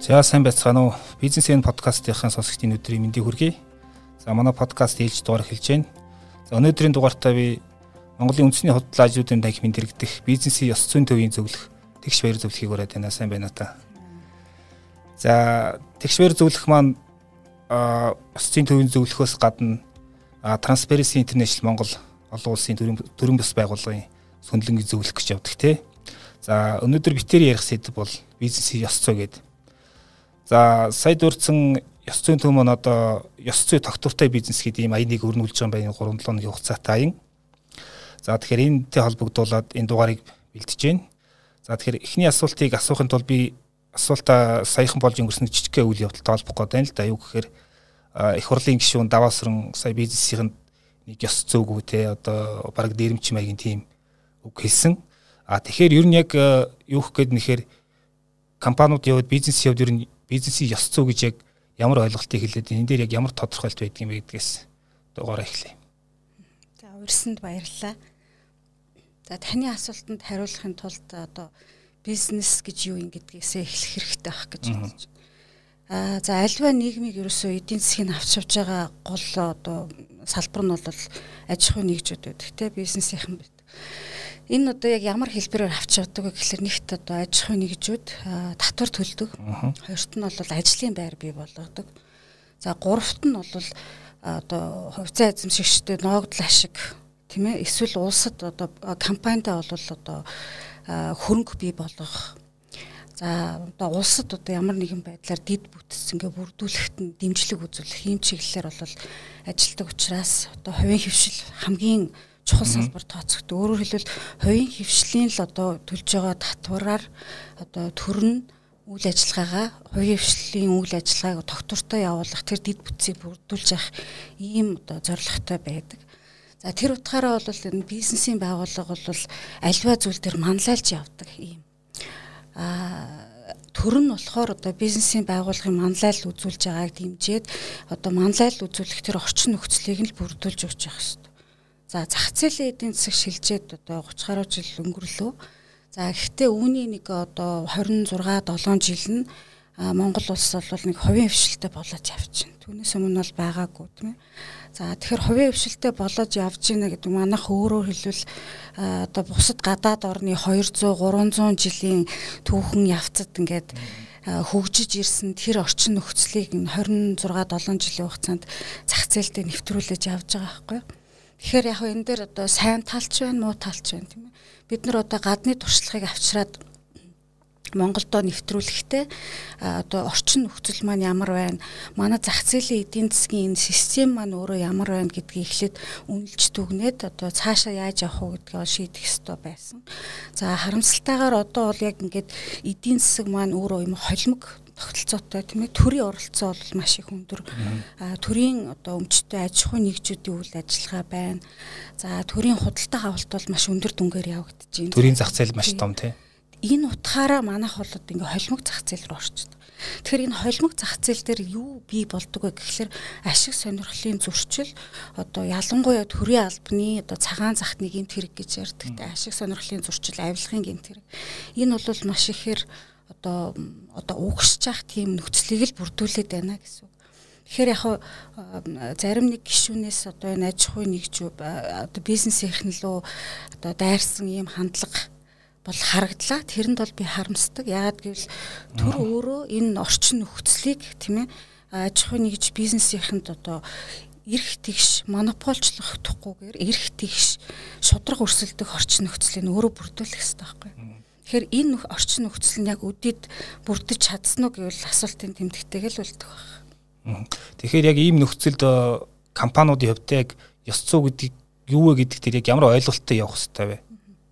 За сайн байцгаана уу? Бизнесийн подкастынхаа сонсогчдын өдрийн мэндийг хүргэе. За манай подкаст ээлж дугаар эхэлж байна. За өнөөдрийн дугаартаа би Монголын үндэсний худлаа ажлуудын танхимын дэрэгдэх бизнесийн ёс зүйн төвийн зөвлөх тэгш баяр зөвлөхийг ураад байна. Сайн байна та. За тэгш баяр зөвлөх маань ёс зүйн төвийн зөвлөхөөс гадна Transparency International Монгол олон улсын төрийн бас байгууллагын сөндлөнгийн зөвлөх гэж явдаг тий. За өнөөдөр битээр ярих сэдв бол бизнесийн ёс зүй гэдэг За сая дурдсан ёс зүйн төв маань одоо ёс зүй тогтвортой бизнес гэдэг ийм аяныг өрнүүлж байгаа юм байна 3-7 өдрийн хугацаатай аян. За тэгэхээр энэтэй холбогдуулаад энэ дугаарыг бэлтэж байна. За тэгэхээр эхний асуултыг асуухын тулд би асуултаа саяхан болж өнгөрсөн жижиг үйл явдалтай холбох гээд байна л да. Юу гэхээр их хурлын гишүүн даваасран сая бизнесийн нэг ёс зүйгүй те одоо баг дээрэмч маягийн тийм үг хэлсэн. А тэгэхээр ер нь яг юу гэх гээд нэхэр компаниуд яваад бизнес яваад ер нь бизнесийн ёс зүй гэж яг ямар ойлголтыг хэлээд энэ дээр яг ямар тодорхойлт байдаг юм бэ гэдгээс дугаараа эхлэе. За урьсанд баярлалаа. За таны асуултанд хариулахын тулд одоо бизнес гэж юу юм гэдгээсээ эхлэх хэрэгтэй байх гэж бодож байна. Аа за альва нийгмийг ерөөсөө эдийн засгийг авч явж байгаа гол одоо салбар нь бол аж ахуйн нэгжүүд байдаг те бизнесийнхэн байдаг энэ одоо яг ямар хэлбэрээр авч явдаг вэ гэхэлэр нэгт одоо аж ахуйн нэгжүүд татвар төлдөг. Хоёрт нь бол ажлын байр бий болгодог. За гуравт нь бол одоо хувьцаа эзэмшигчтэй ноогдол ашиг тийм ээ эсвэл улсад одоо компанитай бол одоо хөрөнгө бий болгох За одоо улсад одоо ямар нэгэн байдлаар дид бүтц ингээ бүрдүүлэхт нь дэмжлэг үзүүлэх ийм чиглэлээр бол ажилтдаг учраас одоо хувийн хөвшил хамгийн чухал салбар тооцогддог. Өөрөөр хэлбэл хувийн хөвшлийн л одоо төлж байгаа татвараар одоо төрн үйл ажиллагаагаа хувийн хвшлийн үйл ажиллагааг тогтвортой явуулах тэр дид бүтцийг бүрдүүлж явах ийм одоо зорилготой байдаг. За тэр утгаараа бол энэ бизнесийн байгууллага бол альва зүйл төр манлайлж явдаг ийм. Аа төр нь болохоор одоо бизнесийн байгууллагын манлайл үзүүлж байгааг дэмжиж одоо манлайл үзүүлэх тэр орчин нөхцөлийг нь бүрдүүлж өгч явах хэрэгтэй За зах зээлийн эдийн засаг шилжээд одоо 30 гаруй жил өнгөрлөө. За гэхдээ үүний нэг одоо 26 7 жил нь Монгол улс бол нэг хувийн хвшилтэй болоод явж байна. Түүнээс өмнө бол байгаагүй тийм ээ. За тэгэхээр хувийн хвшилтэй болоод явж байна гэдэг манайх өөрөөр хэлбэл одоо бусад гадаад орны 200 300 жилийн түүхэн явцад ингээд хөгжиж ирсэн тэр орчин нөхцөлийг 26 7 жилийн хугацаанд зах зээлдээ нэвтрүүлж явж байгаа байхгүй юу? Тэгэхээр яг энэ дээр одоо сайн талч байна, муу талч байна тийм ээ. Бид нар одоо гадны туршлагыг авчраад Монголдо нэвтрүүлэхдээ одоо орчин нөхцөл маань ямар байна манай зах зээлийн эдийн засгийн энэ систем маань өөрөө ямар байна гэдгийг эхлээд үнэлж дүгнээд одоо цаашаа яаж явах уу гэдгийг шийдэх ёстой байсан. За харамсалтайгаар одоо бол яг ингээд эдийн засаг маань өөрөө юм холимог тогтолцоотой тийм ээ төрийн оролцоо бол маш их өндөр. Төрийн одоо өмчтэй аж ахуйн нэгжүүдийн үйл ажиллагаа байна. За төрийн худалдаа авалт бол маш өндөр дүнгээр явагдаж байна. Төрийн зах зээл маш том тийм. Энэ утгаараа манайх бол одоо ингээ холимог зах зээл рүү орчдөг. Тэгэхээр энэ холимог зах зээл дээр юу бий болдог вэ гэхэлэр ашиг сонирхлын зөрчил одоо ялангуяа төрийн албаны одоо цагаан захны гэмт хэрэг гэж ярьдаг. Ашиг сонирхлын зөрчил, авилгын гэмт хэрэг. Энэ бол маш ихээр одоо одоо угсж явах тийм нөхцөлийг л бүрдүүлээд байна гэсэн үг. Тэгэхээр яг зарим нэг гишүүнээс одоо энэ аж ахуйн нэгж одоо бизнесийнхэн лөө одоо дайрсан ийм хандлага бол харагдлаа. Тэрэнд бол би харамсдаг. Яагаад гэвэл төр өөрөө энэ орчин нөхцөлийг тийм ээ аж ахуйн нэгж бизнесийнхэнд одоо эрх тэгш монополчлох тухгүйгээр эрх тэгш шудраг өрсөлдөх орчин нөхцөлийг өөрөө бүрдүүлэх хэрэгтэй байхгүй юу? Тэгэхээр энэ орчин нөхцөл нь яг өдөд бүрдэж чадсан уу гэвэл асуултын тэмдэгтэйг л үлдэх баг. Тэгэхээр яг ийм нөхцөлд э, компаниудын хувьд яг ёс зүй гэдэг юу вэ гэдэг дээр яг ямар ойлголттой явах хэрэгтэй вэ?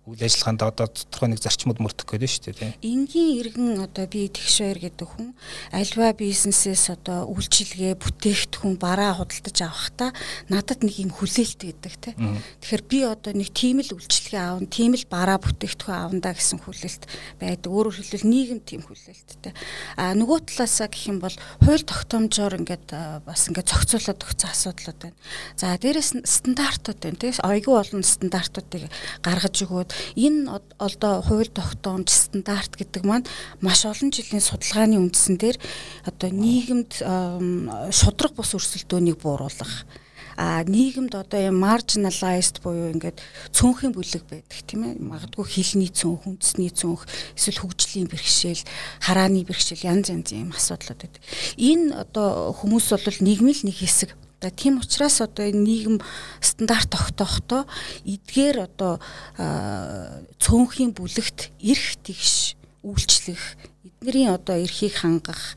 Үйл ажиллагаанд одоо тодорхой нэг зарчмууд мөрдөх гэдэг шүү дээ тийм. Энгийн иргэн одоо би тэгш баяр гэдэг хүн альва бизнесээс одоо үйлчилгээ бүтээгдэхүүн бараа худалдаж авахдаа надад нэг юм хүлээлт гэдэг тийм. Тэгэхээр би одоо нэг тийм л үйлчилгээ аавн, тийм л бараа бүтээгдэхүүн аавна гэсэн хүлээлт байдаг. Өөрөөр хэлбэл нийгэм тийм хүлээлттэй. А нөгөө талаасаа гэх юм бол хууль тогтоомжоор ингээд бас ингээд зохицуулаад өгсөн асуудлууд байна. За дээрэс нь стандартууд байна тийм. Ойгүй олон стандартуудыг гаргаж өгөөд энэ одоо хууль тогтоомж стандарт гэдэг маань маш олон жилийн судалгааны үндсэн дээр одоо нийгэмд шудраг бус өрсөлдөөнийг бууруулах. А нийгэмд одоо юм marginalized буюу ингээд цөөнхийн бүлэг байдаг тийм ээ. Магадгүй хилний цөөнх үндэсний цөөнх эсвэл хөгжлийн бэрхшээл харааны бэрхшээл янз янзын юм асуудлууд байдаг. Энэ одоо хүмүүс бол нийгмийн нэг хэсэг Тийм учраас одоо энэ нийгэм стандарт тогтоохдоо эдгээр одоо цөөнхийн бүлэгт эрх тэгш үйлчлэх эднэрийн одоо эрхийг хангах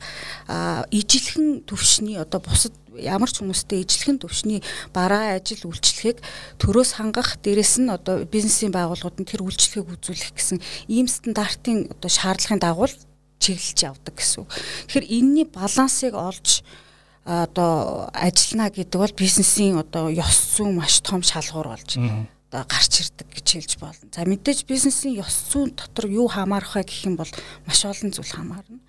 ижилхэн төвшний одоо бусад ямар ч хүмүүстэй ижилхэн төвшний бараа ажил үйлчлэхийг төрөөс хангах дээрэс нь одоо бизнесийн байгууллагууд нь тэр үйлчлэгийг үзүүлэх гэсэн ийм стандартын одоо шаардлагын дагуу чиглэж явдаг гэсэн. Тэгэхээр энэний балансыг олж одоо ажиллана гэдэг бол бизнесийн одоо ёс зүйн маш том шалгуур болж одоо гарч ирдэг гэж хэлж болно. За мэдээж бизнесийн ёс зүйн дотор юу хамаарах вэ гэх юм бол маш олон зүйл хамаарна.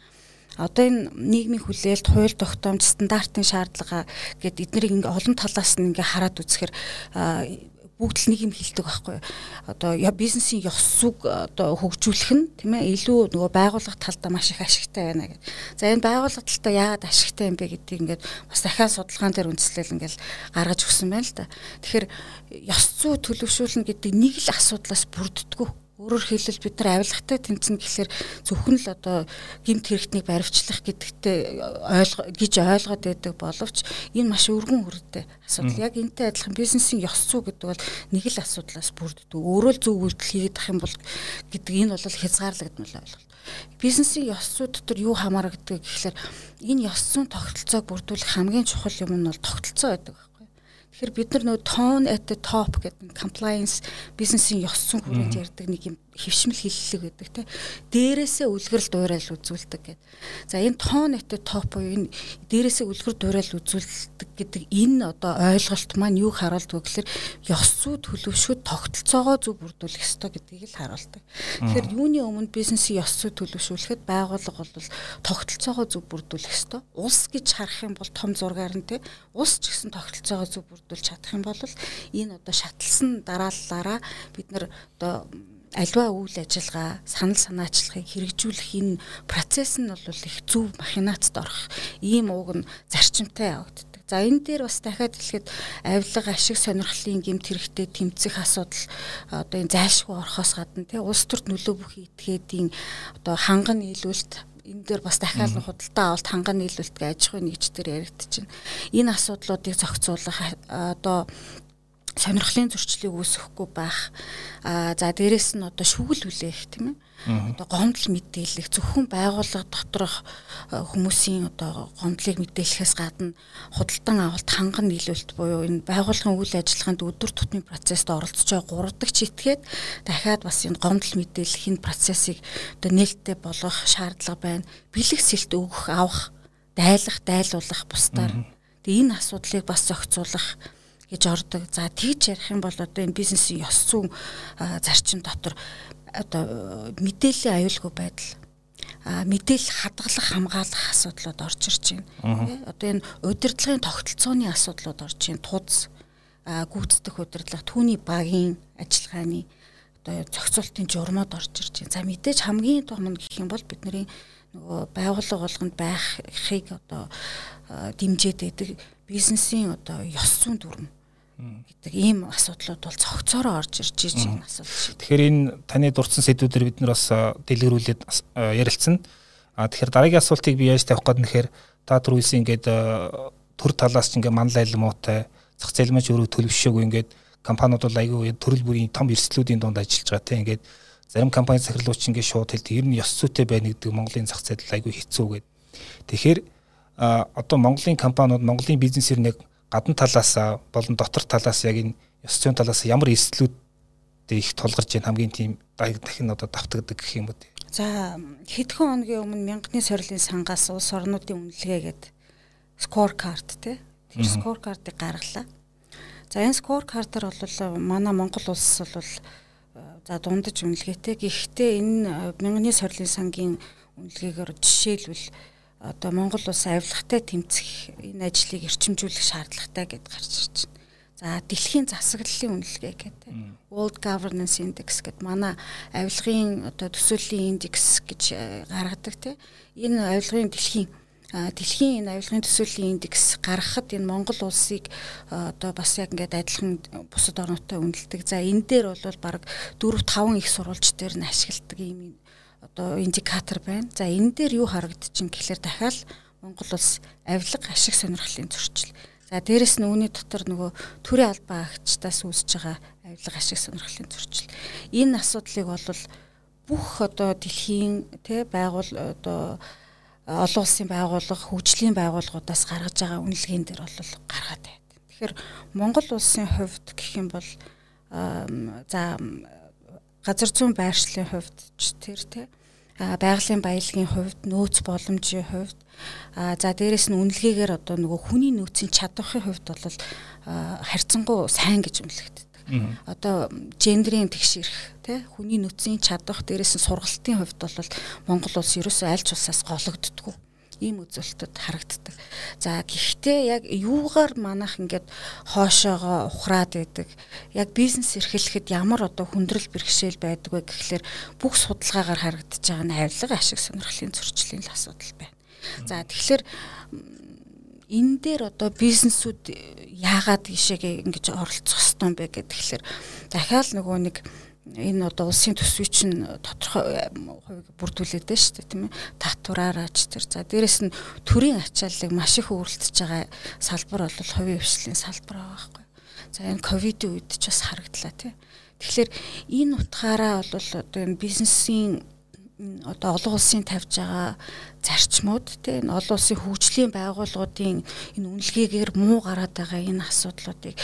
Одоо энэ нийгмийн хүлээлт, хууль тогтоомж, стандартын шаардлага гэд эднийг ингээ олон талаас нь ингээ хараад үзэхээр бүгд л нэг юм хэлдэг байхгүй одоо бизнесийн ёс зүг одоо хөгжүүлэх нь тийм ээ илүү нөгөө байгууллага талдаа маш их ашигтай байна гэж. За энэ байгууллага талдаа яагаад ашигтай юм бэ гэдгийг ингээд бас дахиад судалгаан дээр үндэслэл ингээд гаргаж өгсөн байна л да. Тэгэхээр ёс зүй төлөвшүүлнэ гэдэг нэг л асуудлаас бүрддэггүй Өөрөөр хэлбэл бид нар авилгатай тэмцэн гэхэлэр зөвхөн л одоо гимт хэрэгтнийг баривчлах гэдэгтэй ойлго гэж ойлгоод байдаг боловч энэ маш өргөн хүрээтэй асуудал. Яг энтэй адилхан бизнесийн ёс зүй гэдэг бол нэг л асуудлаас бүрддэг. Өөрөө л зөв үйлдэл хийгээд ах юм бол гэдэг энэ бол хязгаарлагдмал ойлголт. Бизнесийн ёс зүй дотор юу хамаардаг гэхэлэр энэ ёс зүйн тогтолцоог бүрдүүлэх хамгийн чухал юм нь бол тогтолцоо байдаг Тэгэхээр бид нар нөгөө tone at the top гэдэг compliance бизнесийн ёс зүйн хүрээнд ярьдаг нэг юм хөвшмөл хиллэг гэдэг те. Дээрээсээ үлгэрэл дуурал үзүүлдэг гэдэг. За энэ at the top буюу энэ дээрээсээ үлгэр дуурал үзүүлдэг гэдэг энэ одоо ойлголт маань юг харуулдаг гэхээр ёс зүй төлөвшөд тогтолцоогоо зөв бүрдүүлэх ёстой гэдгийг л харуулдаг. Тэгэхээр юуны өмнө бизнесийн ёс зүй төлөвшүүлэхэд байгууллага бол тогтолцоогоо зөв бүрдүүлэх ёстой. Улс гэж харах юм бол том зургаар нь те. Улс ч гэсэн тогтолцоогоо зөв бүрдүүлж чадах юм бол энэ одоо шатлсан дарааллаараа бид нар одоо альва үйл ажиллагаа санал санаачлагыг хэрэгжүүлэх энэ процесс нь бол их зөв махинацд орох ийм ууг нь зарчимтай явагддаг. За энэ дээр бас дахиад хэлэхэд авилга ашиг сонирхлын гэмт хэрэгтэй тэмцэх асуудал одоо энэ зайлшгүй орохоос гадна тий улс төрд нөлөө бүхий этгээдийн одоо ханган нийлүүлэлт энэ дээр бас дахиад нь худалдаа авалт ханган нийлүүлэлт гэж аж ахуйн нэгж дээр яригдчихэв. Энэ асуудлуудыг зохицуулах одоо сонирхлын зөрчлийг үүсгэхгүй байх. Аа за дээрэс нь одоо шүгэл хүлээх тийм ээ. Одоо гомдол мэдээлэх зөвхөн байгууллага доторх хүмүүсийн одоо гомдлыг мэдээлэхээс гадна худалдан авалт ханган нийлүүлэлт буюу энэ байгууллагын үйл ажиллагаанд өдөр тутмын процессд оролцож байгаа гуравдаг читгээд дахиад бас энэ гомдол мэдээлэх энэ процессыг одоо нээлттэй болгох шаардлага байна. Бэлэг сэлт өгөх, авах, дайлах, дайлуулах бусдаар. Тэгээ энэ асуудлыг бас зохицуулах гэж ордог. За тэгж ярих юм бол одоо энэ бизнесийн ёс зүйн зарчим дотор одоо мэдээллийн аюулгүй байдал мэдээлэл хадгалах хамгаалах асуудлууд орж ирж байна. Одоо энэ удирдлагын тогтолцооны асуудлууд орж байна. Туз гүйцэтгэх удирдлага, түүний багийн ажиллагааны одоо зохицуултын журмууд орж ирж байна. За мэдээж хамгийн том нь гэх юм бол бидний нөгөө байгууллага болгонд байхыг одоо дэмжиж байдаг бизнесийн одоо ёс зүйн дүрм гэдэг ийм асуудлууд бол цогцоороо орж ирж байгаа асуудал шүү. Тэгэхээр энэ таны дурдсан сэдвүүдээр бид нар бас дэлгэрүүлээд ярилцсан. А тэгэхээр дараагийн асуултыг би яаж тавих гээд нэхэр та түр үйлсэн ингээд төр талаас ч ингээд манлайл муутай зах зээл мэж өөрөө төлөвшөөгүй ингээд компаниуд бол айгүй төрөл бүрийн том эрсдлүүдийн дунд ажиллаж байгаа те ингээд зарим компани захирлууч ингээд шууд хэлдэг ер нь ёс зүйтэй байна гэдэг Монголын зах зээл айгүй хэцүү гэдэг. Тэгэхээр одоо Монголын компаниуд Монголын бизнесээр нэг гадна талаас болон дотор талаас яг энэ ёс зүйн талаас ямар эслүүд их тулгарч байна хамгийн тийм дахин одоо давтагддаг гэх юм уу. За хэдхэн хоногийн өмнө мянганы сорилын сангаас улс орнуудын үнэлгээ гэдэг скор карт тий. Тэр скор картыг гаргалаа. За энэ скор картаар бол манай Монгол улс бол за дундаж үнэлгээтэй. Гэхдээ энэ мянганы сорилын сангийн үнэлгээгээр жишээлбэл одоо Монгол улс авилгатай тэмцэх энэ ажлыг эрчимжүүлэх шаардлагатай гэд гарч ирж байна. За дэлхийн засаглалын үнэлгээ гэдэг. World Governance Index гэдэг манай авилгын одоо төсөөлийн индекс гэж э, гаргадаг тийм. Энэ авилгын дэлхийн дэлхийн энэ авилгын төсөөлийн индекс гаргахад энэ Монгол улсыг одоо бас яг ингээд адилхан бусад орнуудтай үнэлдэг. За энэ дээр бол баг 4 5 их сурвалж дээр нь ашигладаг юм одоо индикатор байна. За энэ дээр юу харагдчихин гэхэлэр дахиад Монгол улс авилга ашиг сонирхлын зөрчил. За дээрэс нь үүний дотор нөгөө төрийн албан агчдаас үүсэж байгаа авилга ашиг сонирхлын зөрчил. Энэ асуудлыг бол бүх одоо дэлхийн тэ байгуул одоо олон улсын байгууллага хөгжлийн байгууллагуудаас гаргаж байгаа үнэлгээнд дэр бол гаргаад байна. Тэгэхээр Монгол улсын хувьд гэх юм бол за газар зүйн байршлын хувьд ч тэр тэ? Байгалийн баялагын хувьд нөөц боломжийн хувьд. За дээрэс нь үнэлгээгээр одоо нөгөө хүний нөөцийн чадвархын хувьд бол харьцангуй сайн гэж үнэлэгддэг. Одоо гендрийн тэгшэрх тий хүний нөөцийн чадвар дээрэс нь сургалтын хувьд бол Монгол улс ерөөсөө аль ч улсаас гологддоггүй ийм үзүүлэлтүүд харагддаг. За гэхдээ яг юугаар манах ингээд хоошоогоо ухраад байдаг. Яг бизнес эрхлэхэд ямар одоо хүндрэл бэрхшээл байдаг вэ гэхлээр бүх судалгаагаар харагдаж байгаа нь авилга ашиг сонирхлын зөрчлийн л асуудал байна. За тэгэхээр энэ дээр одоо бизнесүүд яагаад ишээгээ ингэж оролцох ёстой юм бэ гэхээр дахиад нөгөө нэг энэ одоо улсын төсвийг чинь тодорхой хувийг бүрдүүлээд байна шүү дээ тийм ээ. Татвараараач тэр. За дээрэс нь төрийн ачааллыг маш их өөрлөлдөж байгаа салбар бол хувийн хвшлийн салбар байгаа байхгүй за энэ ковидын үед ч бас харагдлаа тийм. Тэгэхээр энэ утгаараа бол одоо энэ бизнесийн одоо олон улсын тавьж байгаа зарчмууд тийм энэ олон улсын хөгжлийн байгууллагуудын энэ үнэлгээгээр муу гараад байгаа энэ асуудлуудыг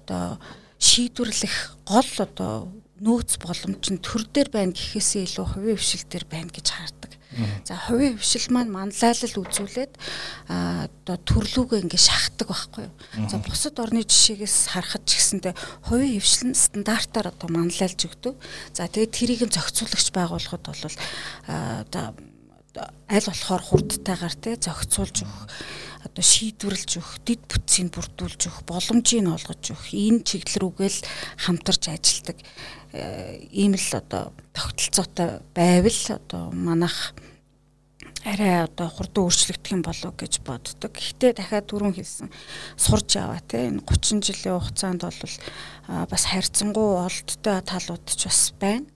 одоо шийдвэрлэх гол одоо нөөц боломж нь төр дээр байна гэхээсээ илүү хувийн хвшил дээр байна гэж хардаг. За хувийн хвшил маань манлайлал үзүүлээд одоо төрлүүгөө ингээ шахдаг байхгүй юу. За бусад орны жишээгээс харахад ч гэсэндээ хувийн хвшил нь стандартаар одоо манлайлж өгдөг. За тэгээд тэрийг нь зохицуулагч байгууллагууд бол одоо аль болохоор хурдтайгаар те зохицуулж өгөх одоо шийдвэрлэж өгөх, дид бүтцийг бүрдүүлж өгөх, боломжийг олгож өгөх энэ чиглэл рүүгээ л хамтарч ажилладаг э, ийм л одоо тогтолцоотой байвал одоо манах арай одоо хурдан өөрчлөгдөх юм болов гэж боддог. Гэхдээ дахиад түрүүн хэлсэн сурж яваа те энэ 30 жилийн хугацаанд бол бас харьцангуй олдтой талууд ч бас байна.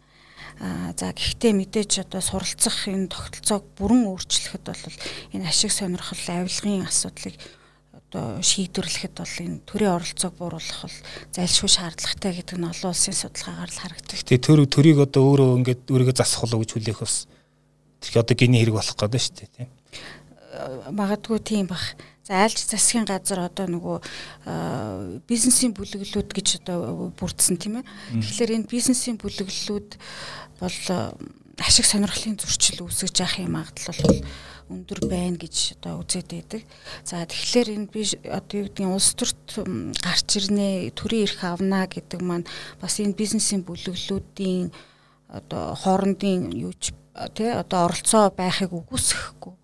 За гэхдээ мэдээж одоо суралцах энэ тогтолцоог бүрэн өөрчлөхөд бол энэ ашиг сонирхол авилгын асуудлыг одоо шийдвэрлэхэд бол энэ төрийн оролцоог бууруулах бол зайлшгүй шаардлагатай гэдэг нь олон улсын судалгаагаар л харагддаг. Тэгээ төр төрийг одоо өөрөө ингээд өөрийгөө засах болов гэж хүлээх бас тэр одоо гиний хэрэг болох гэдэг шүү дээ тийм. Магадгүй тийм бах. За айлч засгийн газар одоо нөгөө бизнесийн бүлэглүүд гэж одоо бүрдсэн тийм ээ. Тэгэхээр энэ бизнесийн бүлэглүүд бол ашиг сонирхлын зөрчил үүсгэж явах юм магадлал бол өндөр байна гэж одоо үзээд байдаг. За тэгэхээр энэ би одоо юу гэдгийг улс төрт гарч ирнэ, төрийн эрх авна гэдэг маань бас энэ бизнесийн бүлэглүүдийн одоо хоорондын юу ч тий одоо оролцоо байхыг үгүйсэхгүй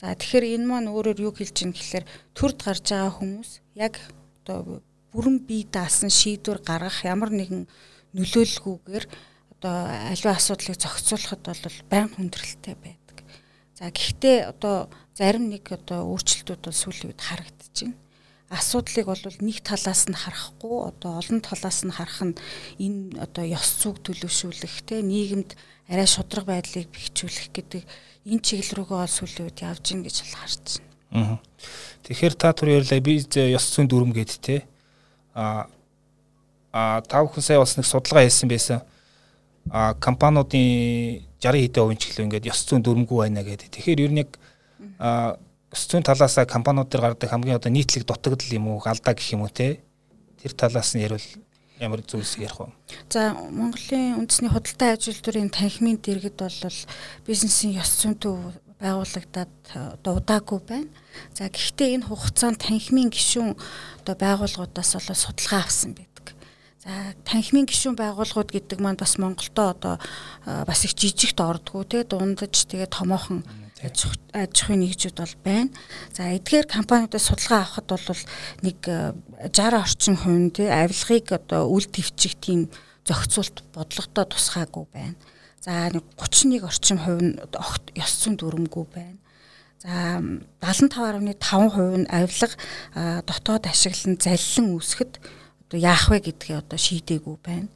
За тэгэхээр энэ маань өөрөөр юу хэлж ийн гэхээр төрд гарч байгаа хүмүүс яг одоо бүрэн бие даасан шийдвэр гаргах ямар нэгэн нөлөөлгүйгээр одоо аливаа асуудлыг зохицуулахад бол байн хүндрэлтэй байдаг. За гэхдээ одоо зарим нэг одоо өөрчлөлтүүд бол сүүлийн үед байна. Асуудлыг бол нэг талаас нь харахгүй одоо олон талаас нь харах нь энэ одоо ёс зүг төлөвшүүлэх те нийгэмд арай шудраг байдлыг бэхжүүлэх гэдэг энэ чиглэл рүүгээ ол сүүлийн үед явж гин гэж бол харж байна. Тэгэхээр та түр ярьлаа би ёс зүйн дүрм гэд те а а тав хүн сая бас нэг судалгаа хийсэн байсан. А компаниудын 60 хэдэн хувийн чиглэл ингээд ёс зүйн дүрмгүй байна гэдэг. Тэгэхээр ер нь яг а ёс зүйн талаасаа компаниуд дээр гардаг хамгийн одоо нийтлэг дутагдал юм уу, алдаа гэх юм уу те. Тэр талаас нь ярил ямар зүйлс ярих вэ? За Монголын үндэсний худалдаа аж үйлдвэрийн танхимын дэргэд бол бизнесийн ёс зүйнтэй байгуулагдаад дуудаагүй байна. За гэхдээ энэ хугацаанд танхимын гишүүн одоо байгууллагуудаас бол судалгаа авсан байдаг. За танхимын гишүүн байгууллагууд гэдэг маань бас Монголдо одоо бас их жижигт ордгоо те дундаж тэгээ томоохон аж ахуйн нэгжүүд бол байна. За эдгээр компаниудаас судалгаа авахад бол нэг 60 орчим хувь тий авилгыг одоо үл твчих тийм зохицуулт бодлоготой тусгаагүй байна. За нэг 31 орчим хувь нь огт ёс зүйн дүрмгүй байна. За 75.5% нь авилга дотоод ашиглан заллин үүсгэхэд одоо яах вэ гэдгээ одоо шийдээгүй байна.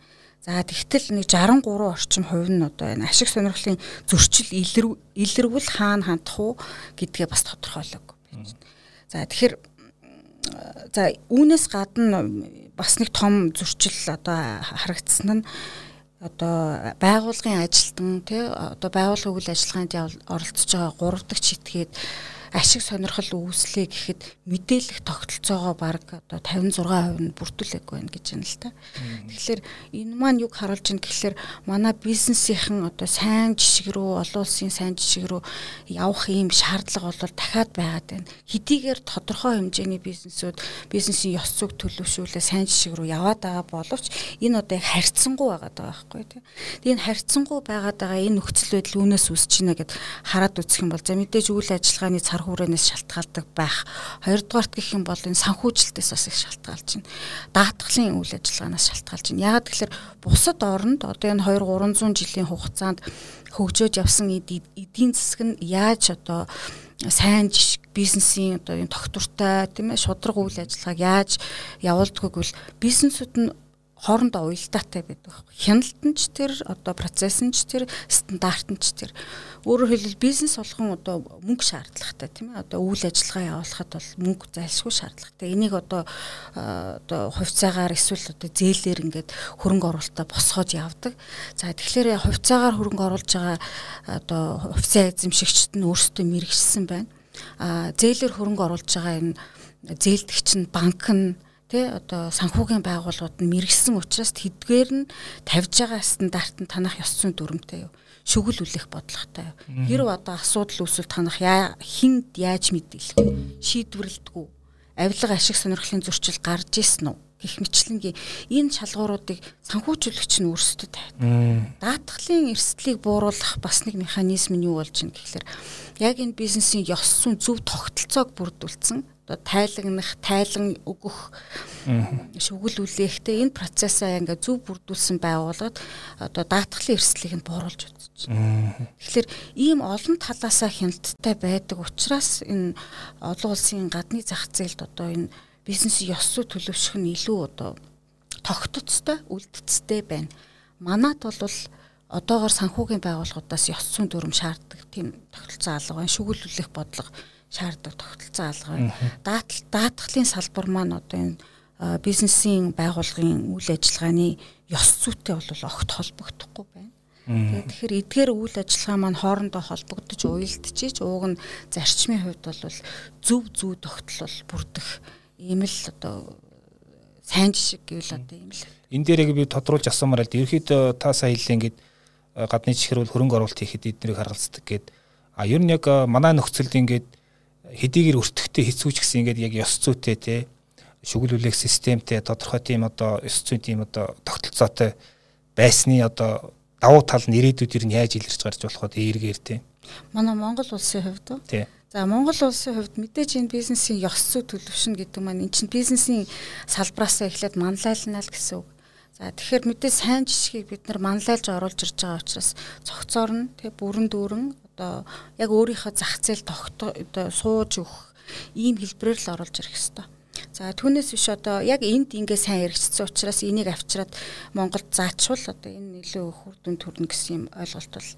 За тэгтэл нэг 63 орчим хувь нь одоо энэ ашиг сонирхлын зөрчил илэрвэл хаана хандах уу гэдгээ бас тодорхойлог. За тэгэхээр за үүнээс гадна бас нэг том зөрчил одоо харагдсан нь одоо байгуулгын ажилтан тий одоо байгууллагын үйл ажиллагаанд оролцож байгаа 3 дахь читгээд ашиг сонирхол үүслэе гэхэд мэдээлэх тогтолцоогоо баг одоо 56% нь бүрдүүлээгүй байна гэж байна л та. Тэгэхээр энэ маань юг харуулж байна гэхэлэр манай бизнесийнхэн одоо сайн жишг рүү олон улсын сайн жишг рүү явах ийм шаардлага бол дахиад байгаад байна. Хэдийгээр тодорхой хэмжээний бизнесүүд бизнесийн ёс зүг төлөвшүүлээ сайн жишг рүү яваад байгаа боловч энэ одоо яг харьцангуй байгаад байгаа байхгүй тийм. Энэ харьцангуй байгаад байгаа энэ нөхцөл байдал үүнээс үүсэж байна гэд хараад үзэх юм бол за мэдээж үйл ажиллагааны цар хүрээнээс шалтгаалдаг байх. Хоёрдугаарт гэх юм бол энэ санхүүжилтээс бас их шалтгаалж байна. Даатгалын үйл ажиллагаанаас шалтгаалж байна. Яагаад тэгэхээр бусад оронд одоо энэ 2 300 жилийн хугацаанд хөгжөөж явсан эдийн засаг нь яаж одоо сайн жишг бизнесийн одоо энэ тогтвортой тийм ээ шудраг үйл ажиллагааг яаж явуулдаггүй бол бизнесүүд нь хоорондоо уялдаатай байдаг. Хяналт нь ч тэр одоо процесс нь ч тэр стандарт нь ч тэр өөрөөр хэлбэл бизнес болгон одоо мөнгө шаардлагатай тийм ээ одоо үйл ажиллагаа явуулахад бол мөнгө зайлшгүй шаардлагатай. Энийг одоо одоо хувьцаагаар эсвэл одоо зээлээр ингээд хөрөнгө оруулалтаа босгоод явдаг. За тэгэхээр хувьцаагаар хөрөнгө оруулж байгаа одоо хувьцаа эзэмшигчд нь өөрсдөө мэрэгчсэн байна. А зээлээр хөрөнгө оруулж байгаа энэ зээлдэгч нь банк нь тий одоо санхүүгийн байгууллагууд нь мэрэгсэн учраас тэдгээр нь тавьж байгаа стандарт нь танах ёс зүйн дүрмтэй юу? Шүгэл үлэх бодлоготой юу? Хэрв одоо асуудал үүсвэл танах хинд яаж мэдээлэх шийдвэрлэдэггүй авилга ашиг сонирхлын зөрчил гарч ирсэн үү гэх мэтлэнгийн энэ шалгууруудыг санхүүжүүлэгч нь өөрсдөө тавина. Даатгалын эрсдлийг бууруулах бас нэг механизм нь юу болж байна гэхэлэр? Яг энэ бизнесийн ёс зүйн зөв тогтолцоог бүрдүүлсэн одоо тайлагнах, тайлан өгөх шүгэл үлээхтэй энэ процессаа ингээ зөв бүрдүүлсэн байгууллагад одоо даатгалын эрсдлийг нь бууруулж үзэж байна. Тэгэхээр ийм олон талаасаа хяналттай байдаг учраас энэ олон улсын гадны зах зээлд одоо энэ бизнесийн ёс зүй төлөвшөх нь илүү одоо тогтцтой, үлдцтэй байна. Манад бол одоогоор санхүүгийн байгууллагуудаас ёс зүйн дүрм шаарддаг тийм тогтолцоо алга байна. Шүгэл үлээх бодлого шаарддаг тогтолцоо алгаа. Даатал даатгалын салбар маань одоо энэ бизнесийн байгууллагын үйл ажиллагааны ёс зүйтэй бол огт холбогдохгүй байна. Тэгэхээр эдгээр үйл ажиллагаа маань хоорондоо холбогдож уялдчихж ууг нь зарчмын хувьд бол зөв зөв тогтлол бүрдэх ийм л одоо сайн жишг гэвэл одоо ийм л. Энэ дээрээ би тодруулж асуумаар л ерөөхдөө та сая хэллээ ингээд гадны чихрүүл хөрөнгө оруулалт хийхэд эднэрийг харгалцдаг гэд а ер нь яг манай нөхцөлд ингээд хэдийгээр өртөгтэй хэцүүч гэсэн ингээд яг ёс зүйтэй те шүглүүлэх системтэй тодорхой тийм одоо ёс зүйн тийм одоо тогтолцоотой байсны одоо давуу тал нь ирээдүйд ер нь яаж илэрч гарч болох вэ эргээр те. Манай Монгол улсын хувьд уу тий. За Монгол улсын хувьд мэдээж энэ бизнесийн ёс зүй төлөвшнө гэдэг маань эн чинь бизнесийн салбараасаа эхлээд манлайлнаа л гэсэн үг. За тэгэхээр мэдээ сайн жишгийг бид нар манлайлж оруулж ирж байгаа учраас цогцоор нь тэг бүрэн дүүрэн одоо яг өөрийнхөө зах зээл тогтоо одоо сууж өгөх ийм хэлбэрээр л оруулж ирэх хэвээр. За түүнээс биш одоо яг энд ингээ сайн хэрэгжсэн учраас энийг авчираад Монголд заачвал одоо энэ илүү хүрдүн төрнө гэсэн юм ойлголт бол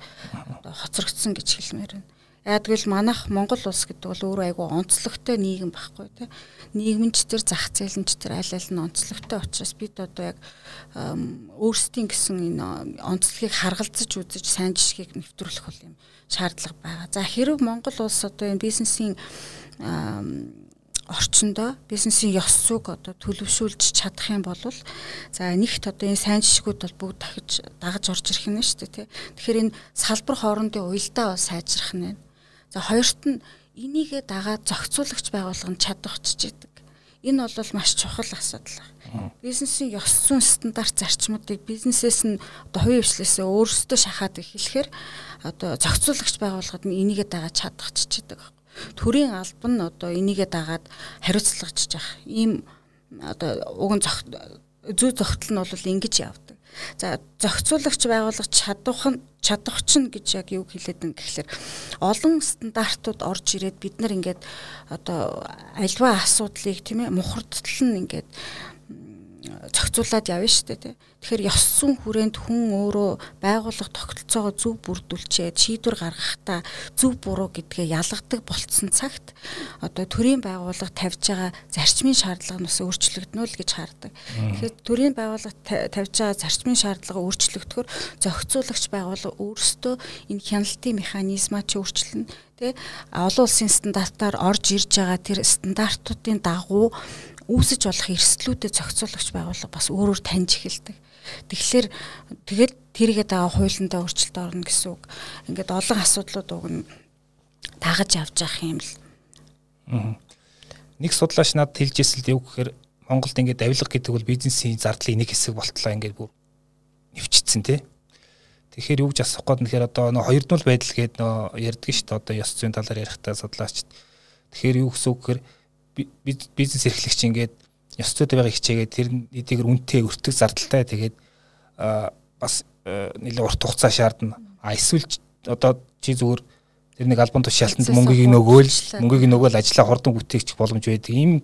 одоо хоцрогдсон гэж хэлмээр байна. Яагтвэл манайх Монгол улс гэдэг бол өөрөө айгүй онцлогтой нийгэм байхгүй тий. Нийгэмч төр зах зээлч төр аль аль нь онцлогтой учраас бид одоо яг өөрсдийн гэсэн энэ онцлогийг харгалзаж үзэж сайн жишгийг нэвтрүүлэх бол юм шаардлага байгаа. За хэрэг Монгол улс одоо энэ бизнесийн орчиндөө бизнесийн ёс зүйг одоо төлөвшүүлж чадах юм бол за нэгт одоо энэ сайн жишгүүд бол бүгд дахиж дагаж орж ирэх нь шүү дээ тий. Тэгэхээр энэ салбар хоорондын уялдаа бол сайжрах нь. За хоёрт нь энийгээ дагаад зохицуулагч байгуулга нь чадварчж идэг. Энэ бол маш чухал асуудал. Бизнесийн ёс зүйн стандарт зарчмуудыг бизнесээс нь одоо хувийн хвшлээсээ өөрсдөө шахаад эхлэхээр одоо зохицуулагч байгууллагад нь энийгээ дагаад чадахчихдээ төрийн албан нь одоо энийгээ дагаад хариуцлагачж явах ийм одоо уг нь зүй зохицол нь бол ингэж явдаг. За зохицуулагч байгуулах чадвах нь чадах чинь гэж яг юу хэлээд юм гэхэлэр олон стандартууд орж ирээд бид нар ингээд одоо альва асуудлыг тийм ээ мухардтал нь ингээд зохицуулаад явна шүү дээ. Тэгэхээр ёс зүйн хүрээнд хүн өөрөө байгууллага тогтолцоогоо зөв бүрдүүлчихэд шийдвэр гаргахтаа зөв буруу гэдгээ ялгадаг болцсон цагт одоо төрийн байгууллага тавьж байгаа зарчмын шаардлага нь бас өөрчлөгдөнө л гэж хардаг. Тэгэхээр төрийн байгууллага тавьж байгаа зарчмын шаардлага өөрчлөгдөхөөр зохицуулагч байгууллага өөрсдөө энэ хяналтын механизмаа ч өөрчлөнө тэ олон улсын стандартаар орж ирж байгаа тэр стандартуудын дагуу үүсэж болох эрсдлүүдэд зохицуулагч байгууллага бас өөрөөр таньж эхэлдэг. Тэгэхээр тэгэл тэрийгээ дагаа хуулиндаа өөрчлөлт орно гэсэн үг. Ингээд олон асуудлууд уг нь дагаж явж явах юм л. Нэг судлаач надад хэлж ирсэн л юу гэхээр Монголд ингээд авилга гэдэг бол бизнесийн зардлын нэг хэсэг болтлоо ингээд бүр нэвччихсэн тий. Тэгэхээр юу гэж асуух гээд нэхэр одоо нөө хоёрдмол байдал гээд нөө ярьдаг шүү дээ одоо ёс зүйн талаар ярихдаа судлаач. Тэгэхээр юу гэсэн үг гэхээр бизнес эрхлэгч ингээд ёс зүйтэй байгаа хичээгээд тэр эдгээр үнэтэй өртөг зардалтай тэгээд бас нэлээд урт хугацаа шаардна. А эсвэл одоо чи зүгээр тэр нэг албан тушаалтанд мөнгийг нөгөөл мөнгийг нөгөөл ажиллаа хордон бүтээгч боломж байдаг. Ийм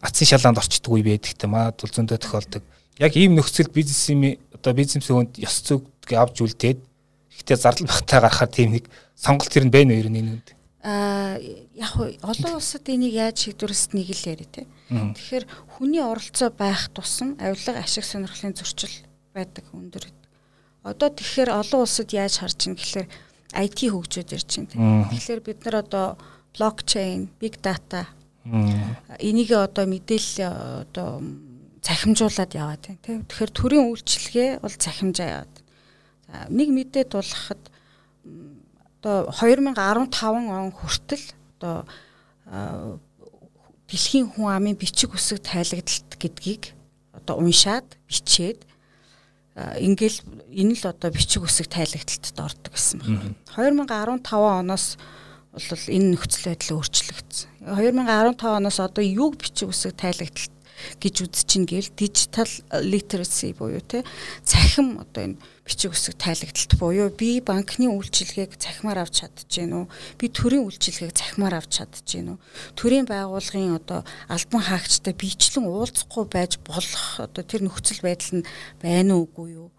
атсын шалаанд орчдөг үе байдаг те маа тул зөндөө тохиолдог. Яг ийм нөхцөл бизнесийн одоо бизнесийн хүнд ёс зүйг авч үлдээд ихтэй зардал багтаа гарахаар тийм нэг сонголт тэр нь байна уу ер нь энэ үнд а яг олон улсад энийг яаж шийдвэрлэст нэг л яриа тий. Тэгэхээр хүний оролцоо байх тусам авилга ашиг сонирхлын зөрчил байдаг өндөр. Одоо тэгэхээр олон улсад яаж харж ин гэхээр IT хөгжөөд ирж байна. Тэгэхээр бид нар одоо блокчейн, big data энийг одоо мэдээлэл одоо цахимжуулаад яваад байна тий. Тэгэхээр төрийн үйлчилгээ бол цахимжаа яваад. За нэг мэдээ дулахад одоо 2015 он хүртэл одоо дэлхийн хүн амын бичиг үсэг тайлагдалт гэдгийг одоо уншаад бичээд ингээл энэ л одоо бичиг үсэг тайлагдалтад ордог гэсэн байна. 2015 оноос бол энэ нөхцөл байдал өөрчлөгдсөн. 2015 оноос одоо юг бичиг үсэг тайлагдалт гэж үзэж чинь гээл digital literacy буюу те цахим одоо энэ бичиг үсэг тайлагдалт буюу би банкны үйлчилгээг цахимаар авч чадчихэв үү? Би төрийн үйлчилгээг цахимаар авч чадчихэв үү? Төрийн байгууллагын одоо албан хаагчтай бичлэн уулзахгүй байж болох одоо тэр нөхцөл байдал нь байна уугүй юу?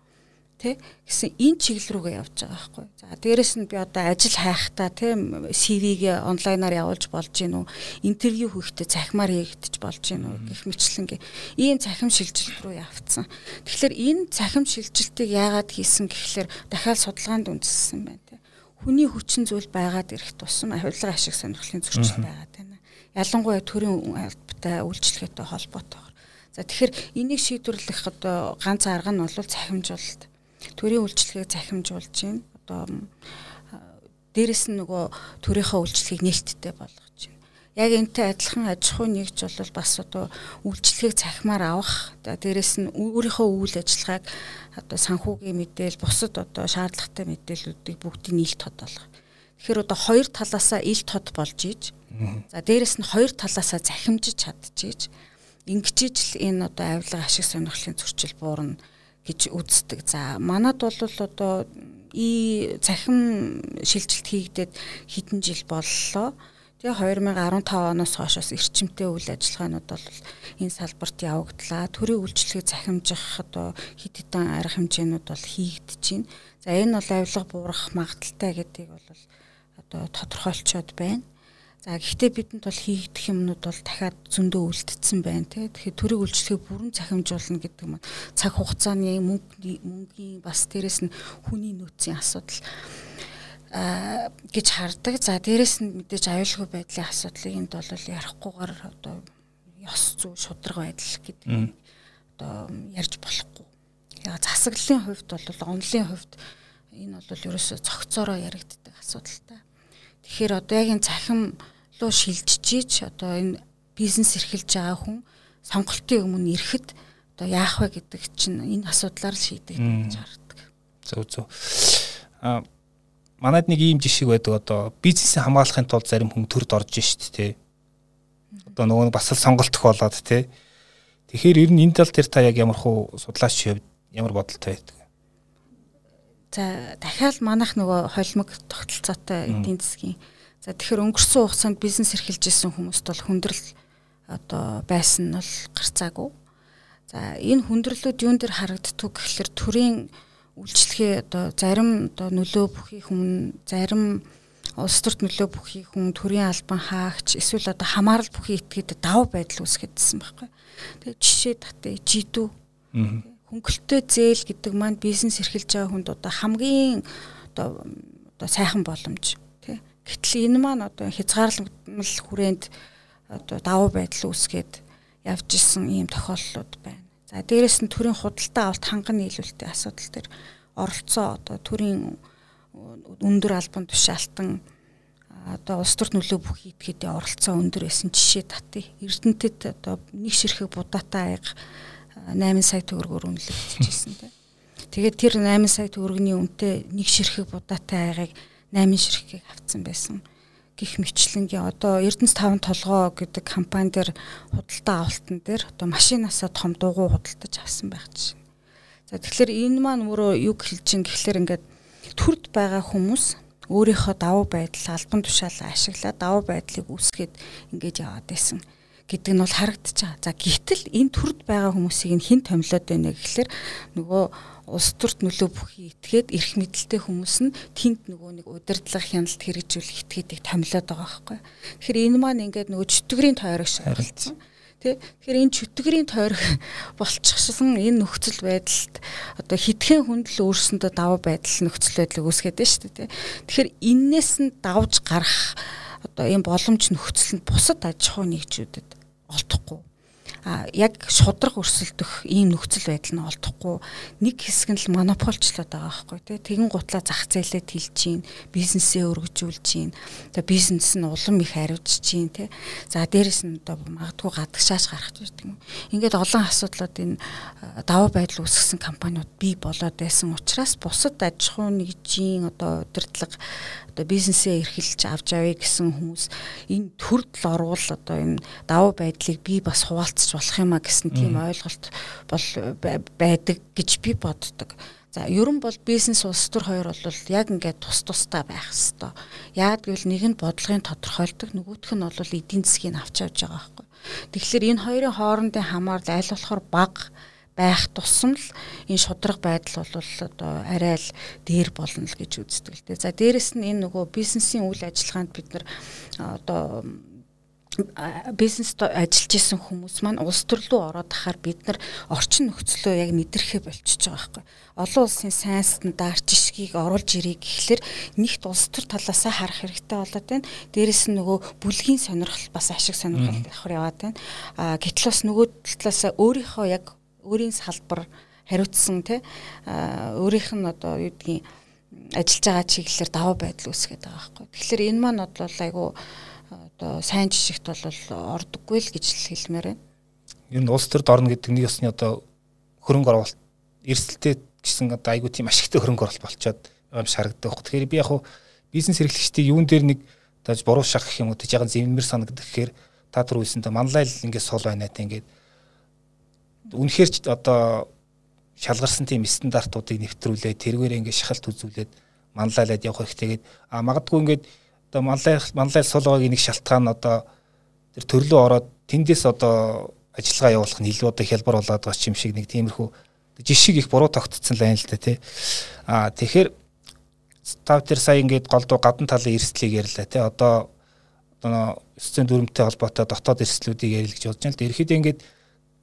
Тий гэсэн энэ чиглэл рүүгээ явж байгаа байхгүй. За дээрэс нь би одоо ажил хайхтаа тийм CV-гээ онлайнаар явуулж болж гин үү? Интервью хийхдээ цахимаар хийгдэж болж гин үү? гэх мэтлэнгээ ийм цахим шилжилт рүү явцсан. Тэгэхээр энэ цахим шилжилтийг яагаад хийсэн гэхлээр дахиад судалгаанд үндэссэн байна тий. Хүний хүчин зүйл байгаад ирэх тусам авилга ашиг сонирхлын зөрчил байгаад байна. Ялангуяа төрийн албатай үйлчлэгээтэй холбоотойгоор. За тэгэхээр энийг шийдвэрлэх одоо ганц арга нь бол цахимжуулалт төрийн үйлчлэгийг захимжуулж байна. Одоо дээрэс нь нөгөө төрийнхөө үйлчлэгийг нээлттэй болгож байна. Яг энтэй адилхан аж ахуй нэгж бол бас одоо үйлчлэгийг цахимаар авах. Дээрэс нь өөрийнхөө үйл ажиллагааг одоо санхүүгийн мэдээл, бусад одоо шаардлагатай мэдээллүүдийг бүгдийг нийлт тод болгох. Тэгэхээр одоо хоёр талаасаа ил тод болж ийж. За дээрэс нь хоёр талаасаа захимжиж чадчихийж. Ингэжиж л энэ одоо авилга ашиг сонирхлын зөрчил буурна гэж үздэг. За манад бол одоо и цахим шилжилт хийгдээд хэдэн жил боллоо. Тэгээ 2015 оноос хойш бас эрчимтэй үйл ажиллагаанууд бол энэ салбарт явагдлаа. Төрийн үйлчлэгийг захимжих одоо хэд хэдэн арга хэмжээнүүд бол хийгдэж байна. За энэ бол авилга буурах магадaltaй гэдгийг бол одоо тодорхойлцоод байна. За гэхдээ бидэнд бол хийгдэх юмнууд бол дахиад зөндөө үлдсэн байна тий. Тэгэхээр төрийг үйлчлэгийг бүрэн цахимжуулна гэдэг нь цаг хугацааны мөнгөний мөнгөний бас дээрэс нь хүний нөөцийн асуудал а гэж хардаг. За дээрэс нь мэдээж аюулгүй байдлын асуудлыг энд бол ярихгүйгээр одоо ёс зүй шудраг байдал гэдэг одоо ярьж болохгүй. Яг засаглалын хувьд бол онлын хувьд энэ бол ерөөсө цогцоороо яригддаг асуудал та. Тэгэхээр одоо яг энэ цахим руу шилжиж одоо энэ бизнес эрхэлж байгаа хүн сонголтын өмнө ирэхэд одоо яах вэ гэдэг чинь энэ асуудлаар л шийдэгдэх гэж харагдав. Зөв зөв. А манайд нэг ийм жишээ байдаг одоо бизнесийг хамгаалахын тулд зарим хүн төрд орж шít те. Одоо нөгөө бас л сонголт болоод те. Тэгэхээр ер нь энэ тал дээр та яг ямар хуу судлаач хувьд ямар бодолтой байдаг? За дахиад манайх нөгөө холимог тогтолцоотой эдийн засгийн. За тэгэхээр өнгөрсөн хугацаанд бизнес эрхэлж исэн хүмүүст бол хүндрэл одоо байсан нь бол гарцаагүй. За энэ хүндрэлүүд юун дээр харагддаг гэхэлэр төрийн үйлчлэгээ одоо зарим одоо нөлөө бүхий хүн зарим улс төрт нөлөө бүхий хүн төрийн албан хаагч эсвэл одоо хамаарал бүхий этгээд давуу байдал үүсгэжсэн байхгүй. Тэгээ жишээ татъя жидүү. Хөнгөлтөө зээл гэдэг маань бизнес эрхэлж байгаа хүнд одоо хамгийн одоо одоо сайхан боломж. Гэтэл энэ маань одоо хязгаарлалмал хүрээнд одоо давуу байдал үүсгээд явж исэн ийм тохиолдлууд байна. За дээрэс нь төрийн худалдаа авалт ханган нийлүүлэлтийн асуудал төр оролцоо одоо төрийн өндөр албан тушаалтан одоо улс төрт нөлөө бүх идэхэд оролцоо өндөр байсан жишээ татъя. Эрдэнэтэд одоо нэг ширхэг будаатай аяга 8 сая төгрөгөөр үнэлэгдчихсэн тийм. Тэгээд тэр 8 сая төгрөгийн үнэтэй нэг ширхэг будаатай айгыг 8 ширхгийг авцсан байсан. Гэх мэтлэнгийн одоо Эрдэнэс 5 толгоо гэдэг компани дээр худалдаа авалтан дээр одоо машинасаа том дугуй худалдаж авсан байх чинь. За тэгэхээр энэ маань өөрөө юу хэлж чинь гэхэлэр ингээд төрд байгаа хүмүүс өөрийнхөө давуу байдал албан тушаалаа ашиглаад давуу байдлыг үүсгээд ингэж яваад байсан гэдэг нь бол харагдаж байгаа. За гэтэл энэ төрд байгаа хүмүүсийг хэн томилоод байна гэхэлэр нөгөө улс төрт нөлөө бүхий итгээд эрх мэдэлтэй хүмүүс нь тэнд нөгөө нэг удирдлага хяналт хэрэгжүүлэх итгээдийг томилоод байгаа байхгүй. Тэгэхээр энэ маань ингээд нөгөө чөтгөрийн тойрог шиг харагдсан. Тэ тэгэхээр энэ чөтгөрийн тойрог болчихсон энэ нөхцөл байдалд одоо хитгэн хүндэл өөрсөндөө даваа байдал нөхцөл байдлыг үүсгээд байна шүү дээ. Тэгэхээр эннээс нь давж гарах одоо ийм боломж нөхцөл нь бусад аж ахуй нэгжүүдэд олдохгүй. А яг шудраг өрсөлдөх ийм нөхцөл байдал нь олдохгүй. Нэг хэсэг нь л монополчлоод байгаа байхгүй тий тэгэн гутлаа зах зээлээ тэлж чинь бизнесээ өргөжүүлж чинь одоо бизнес нь улам их хариуж чинь тий за дээрэс нь одоо магадгүй гадагшааш гарах гэдэг юм ингээд олон асуудлууд энэ даваа байдал үүсгэсэн компаниуд бий болоод байсан учраас бусад аж ахуй нэгжийн одоо удирдлага одоо бизнесээ эрхэлж авч авъя гэсэн хүмүүс энэ төрдөл орвол одоо энэ даваа байдлыг би бас хуваалцах болох юм а гэсэн тийм ойлголт бол байдаг гэж би боддог. За ерөн бол бизнес улс төр хоёр бол яг ингээд тус тустай байх хэвээр. Яг гэвэл нэг нь бодлогын тодорхойлдог, нөгөөх нь бол эдийн засгийг авч явж байгаа байхгүй. Тэгэхээр энэ хоёрын хоорондын хамаарл аль болохоор бага байх тусам л энэ шудраг байдал бол одоо арай л дээр болно л гэж үздэг л дээ. За дээрэс нь энэ нөгөө бизнесийн үйл ажиллагаанд бид нар одоо бизнест ажиллаж исэн хүмүүс маань улс төрлөө ороод тахаар бид нар орчин нөхцлөө яг мэдрэхэ болчихж байгаа байхгүй. Олон улсын сайн стандарт жишгийг оруулж ирэх гэхлээр нэгт улс төр талаасаа харах хэрэгтэй болоод байна. Дээрэс нь нөгөө бүлгийн сонирхол бас ашиг сонирхол давхар яваад байна. А гэтэл бас нөгөө талаасаа өөрийнхөө яг өөрийн салбар хариуцсан тий өөрийнх нь одоо юу гэдгийг ажиллаж байгаа чиглэлээр даваа байдал үүсгээд байгаа байхгүй. Тэгэхээр энэ маань бол айгүй одоо сайн жишгт бол ордоггүй л гэж хэлмээр байна. Ер нь улс төрд орно гэдэг нэг ёсны одоо хөрөнгө оруулалт эрсдэлтэй гэсэн одоо айгүй тийм ашигтай хөрөнгө оруулалт болчоод юм шарагддаг. Тэгэхээр би яг хуу бизнес эрхлэгчдийг юун дээр нэг тааж буруу шах гэх юм уу тийж ягаан зэммэр санагдах гэхээр та нар үйсэндээ манлайл ингээд сул байна та ингээд үнэхээр ч одоо шалгарсан тийм стандартуудыг нэвтрүүлээд тэргээр ингээд шахалт үзүүлээд манлайлаад явах хэрэгтэйгээд а магадгүй ингээд одоо манлай манлай суулгаагийн нэг шалтгаан одоо тэр төрлөө ороод тэндээс одоо ажиллагаа явуулах нь илүү одоо хялбар болоод байгаа юм шиг нэг тиймэрхүү жишг их буруу тогтцсон л байна л да тий. А тэгэхээр тав тэр сая ингээд голдуу гадна талын эрсдлийг ярьлаа тий. Одоо одоо эцсийн дүрмтэй холбоотой дотоод эрсдлүүдийг ярил гэж бодож байна л да. Ерхэд ингээд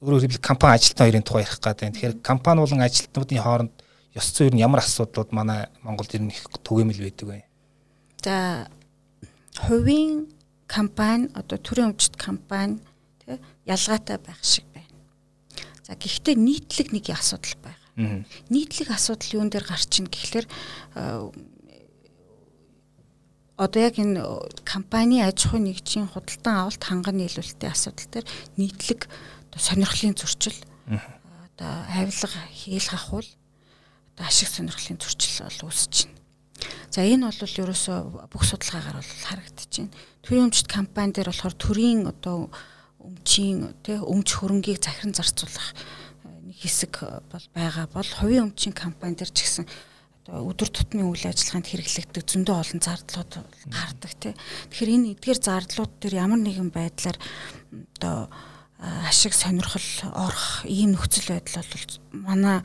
өөрөөр хэлбэл компани ажилтны хоёрын тухай ярих гэдэг. Тэгэхээр компани болон ажилтнуудын хооронд ёс зүйн ер нь ямар асуудлууд манай Монголд ер нь их түгээмэл байдаг вэ? За хувийн компани одоо төрийн өмчт компани тий ялгаатай байх шиг байна. За гэхдээ нийтлэг нэг асуудал байгаа. Нийтлэг асуудал юун дээр гарч ийн гэхлээр одоо яг энэ компани аж ахуйн нэгжийн худалдан авалт ханган нийлүүлэлтийн асуудал дээр нийтлэг одоо сонирхлын зөрчил одоо авилга хийл хахуул одоо ашиг сонирхлын зөрчил бол үүсэж байна. За энэ бол ерөөсөө бүх судалгаагаар бол харагдаж байна. Төрийн өмчт компани дээр болохоор төрийн одоо өмчийн тий өмч хөрөнгийг захиран зарцуулах нэг хэсэг бол байгаа бол хувийн өмчийн компани дээр ч гэсэн одоо өдөр тутмын үйл ажиллагаанд хэрэглэгдэх зөндөө олон зардлууд гардаг тий. Тэгэхээр энэ эдгээр зардлууд дээр ямар нэгэн байдлаар одоо ашиг сонирхол орох ийм нөхцөл байдал бол манай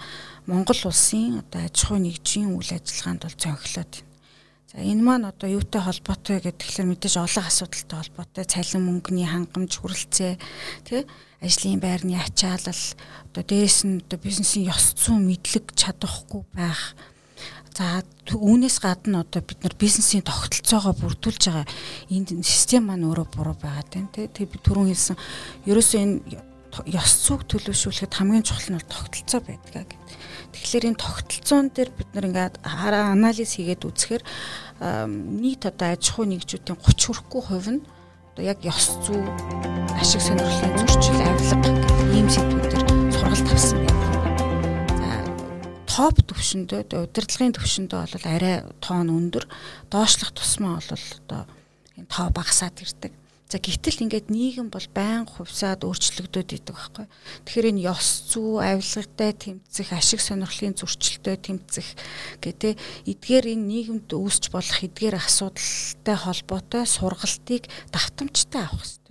Монгол улсын одоо аж ахуй нэгжийн үйл ажиллагаанд бол зөнхлөөд байна. За энэ маань одоо юутай холбоотой гэхээр мэдээж олон асуудалтай холбоотой цалин мөнгөний хангамж хүрэлцээ тий ажлын байрны ачаалал одоо дээрэс нь одоо бизнесийн ёс зүйн мэдлэг чадахгүй байх За үүнээс гадна одоо бид нар бизнесийн тогтолцоогоо бүрдүүлж байгаа энэ систем маань өөрөө буруу байгаа тийм тий би түрүүн хэлсэн ерөөсөө энэ ёс зүг төлөвшүүлэхэд хамгийн чухал нь бол тогтолцоо байдгаа гэдэг. Тэгэхээр энэ тогтолцоон дээр бид нар ингээд хараа анализ хийгээд үзэхээр нийт одоо аж ахуй нэгжүүдийн 30 хүрэхгүй хувь нь одоо яг ёс зүй ашиг сонирхлын зөрчил авилга ийм сэдвүүдээр сургалт авсан байна топ төвшөндөө удирдлагын төвшөндөө бол арай тоон өндөр доошлох тусмаа бол одоо энэ тоо багасаад ирдэг. За гэтэл ингээд нийгэм бол байн хувьсаад өөрчлөгдөд идэг байхгүй. Тэгэхээр энэ ёс зүй, авилгатай тэмцэх, ашиг сонирхлын зөрчилтэй тэмцэх гэдэг эдгээр энэ нийгэмд үүсч болох эдгээр асуудалтай холбоотой сургалтыг давтамжтай авах хэрэгтэй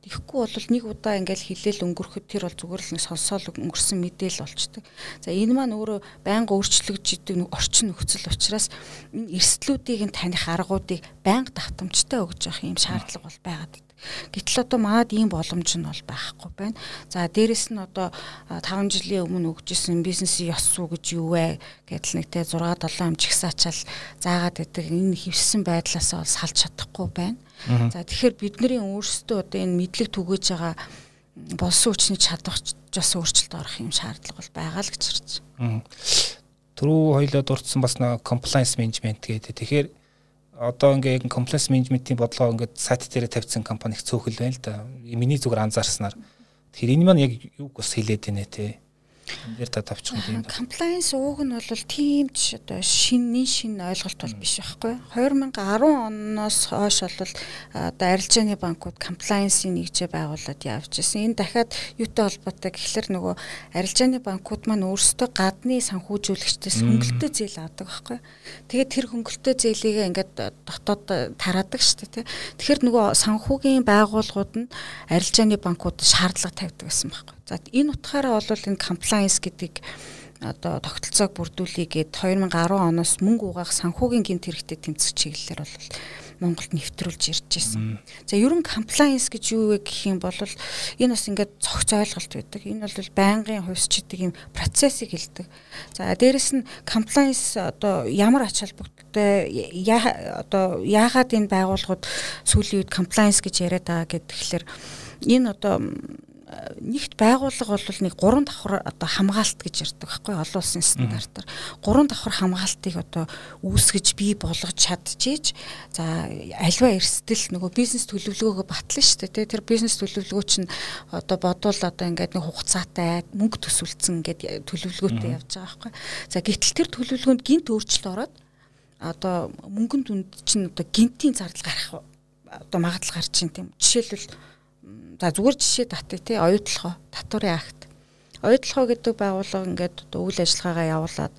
Тэгэхгүй бол нэг удаа ингээл хилээл өнгөрөхөд тэр бол зүгээр л нэг сонсоол өнгөрсөн мэдээл болчдөг. За энэ маань өөрөө байнга өөрчлөгдөж идэг орчин нөхцөл учраас эрсдлүүдийг нь таних аргуудыг байнга давтамжтай өгж явах юм шаардлага бол байгаад байна. Гэтэл одоо манад ийм боломж нь бол байхгүй байна. За дээрэс нь одоо 5 жилийн өмнө өгчсэн бизнесийн ёс суу гэж юу вэ гэдэл нэг те 6 7 ам чигсаачаал заагаад байдаг энэ хөвссөн байдлаас бол салж чадахгүй байна. За тэгэхээр бидний өөрсдөө одоо энэ мэдлэг түгэж байгаа болсон хүчний чадварч бас өөрчлөлт орох юм шаардлага бол байгаа л гэж харж байна. Түрүү хоёлоо дурдсан бас нэг compliance management гэдэг. Тэгэхээр одоо ингээ compliance management-ийн бодлого ингээд сайт дээр тавьсан компани их цөөхөл байна л да. Миний зүгээр анзаарснаар. Тэгэхээр энэ маань яг юу бас хэлээд байна те. Энд дээр та тавьчих юм. Compliance ууг нь бол тиймч одоо шинний шин ойлголт бол биш байхгүй. 2010 оноос хойш бол одоо арилжааны банкуд compliance-ийн нэгжээ байгуулад явж ирсэн. Энэ дахиад юутай холбоотой гэхэлэр нөгөө арилжааны банкуд маань өөрсдөө гадны санхүүжүүлэгчдээс хөнгөлөлтөө зээл авдаг байхгүй. Тэгээд тэр хөнгөлөлтөө зээлийг ингээд дотоод тараадаг шүү дээ. Тэгэхээр нөгөө санхүүгийн байгууллагууд нь арилжааны банкуд шаардлага тавьдаг гэсэн байхгүй. За энэ утгаараа бол энэ compliance гэдэг одоо тогтолцоог бүрдүүлээгээд 2010 оноос мөнгө угаах санхүүгийн гинт хэрэгтэй тэмцэх чиглэлээр бол Монголд нэвтрүүлж ирж байсан. За ерөн compliance гэж юу вэ гэх юм бол энэ бас ингээд цогц ойлголт байдаг. Энэ бол байнгын хувьсчдаг юм процессыг хэлдэг. За дээрэс нь compliance одоо ямар ач холбогдолтой одоо яагаад энэ байгууллагууд сүүлийн үед compliance гэж яриад байгаа гэхээр энэ одоо нэгт байгууллага бол нэг гурван давхар одоо хамгаалт гэж ярьдаг байхгүй олон улсын стандартаар гурван давхар хамгаалтыг одоо үүсгэж бий болгож чадчихэж за альва эрсдэл нөгөө бизнес төлөвлөгөөгөө батлна шүү дээ тэр бизнес төлөвлөгөө чинь одоо бодвол одоо ингээд нэг хугацаатай мөнгө төсвөлдсөн ингээд төлөвлөгөөтэй явж байгаа байхгүй за гэтэл тэр төлөвлөгөөнд гинт өөрчлөлт ороод одоо мөнгөнд үнд чинь одоо гинтийн зардал гарах одоо магадлал гарч ин тийм. Жишээлбэл За зүгээр жишээ татъя тий оюутлахоо татварын акт. Оюутлахоо гэдэг байгууллага ингээд одоо үйл ажиллагаагаа явуулаад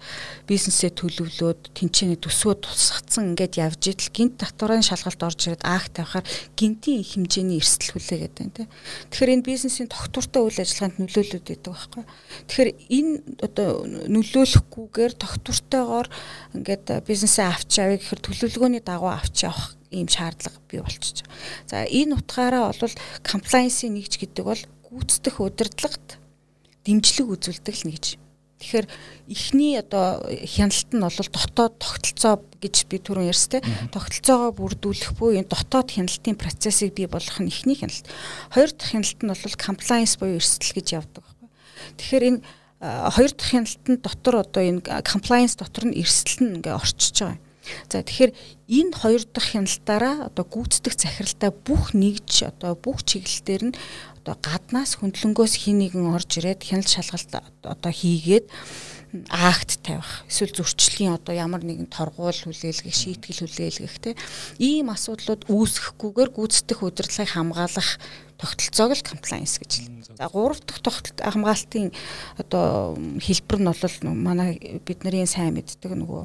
бизнесээ төлөвлөөд тэнцээний төсвөө тусгацсан ингээд явж идэл гинт татварын шалгалт орж ирээд акт тавихаар гинтийн хэмжээний эрсдэл хүлээгээд байна тий. Тэгэхээр энэ бизнесийн тогтвортой үйл ажиллагаанд нөлөөлөд байдаг байхгүй. Тэгэхээр энэ одоо нөлөөлөхгүйгээр тогтвортойгоор ингээд бизнесээ авч явъя гэхээр төлөвлөгөөний дагуу авч явах ийм шаардлага бий болчихж байгаа. За энэ утгаараа бол compliance-ийн нэгж гэдэг бол гүйцэтгэх удирдлагт дэмжлэг үзүүлдэг л нэгж. Тэгэхээр эхний одоо хяналт нь бол дотоод тогтолцоо гэж би түрүүн ярьсан те тогтолцоогоо бүрдүүлэх буюу энэ дотоод хяналтын процессыг бий болгох нь эхний хяналт. Хоёр дахь хяналт нь бол compliance буюу эрсдэл гэж явдаг байхгүй. Тэгэхээр энэ хоёр дахь хяналтанд дотор одоо энэ compliance дотор нь эрсдэл нь ингээ орчиж байгаа юм. За тэгэхээр энэ хоёр дахь хяналтаараа одоо гүйцэтгэх захиралтай бүх нэгж одоо бүх чиглэлээр нь одоо гаднаас хөндлөнгөөс хин нэгэн орж ирээд хяналт шалгалт одоо хийгээд акт тавих эсвэл зөрчлийн одоо ямар нэгэн торгуул хүлээлгэх шийтгэл хүлээлгэх те ийм асуудлууд үүсэхгүйгээр гүйцэтгэх удирдлагыг хамгаалах тогтолцоог л compliance гэж хэлнэ. За гурав дахь тогтолт хамгаалтын одоо хэлбэр нь бол манай бидний сайн мэддэг нөгөө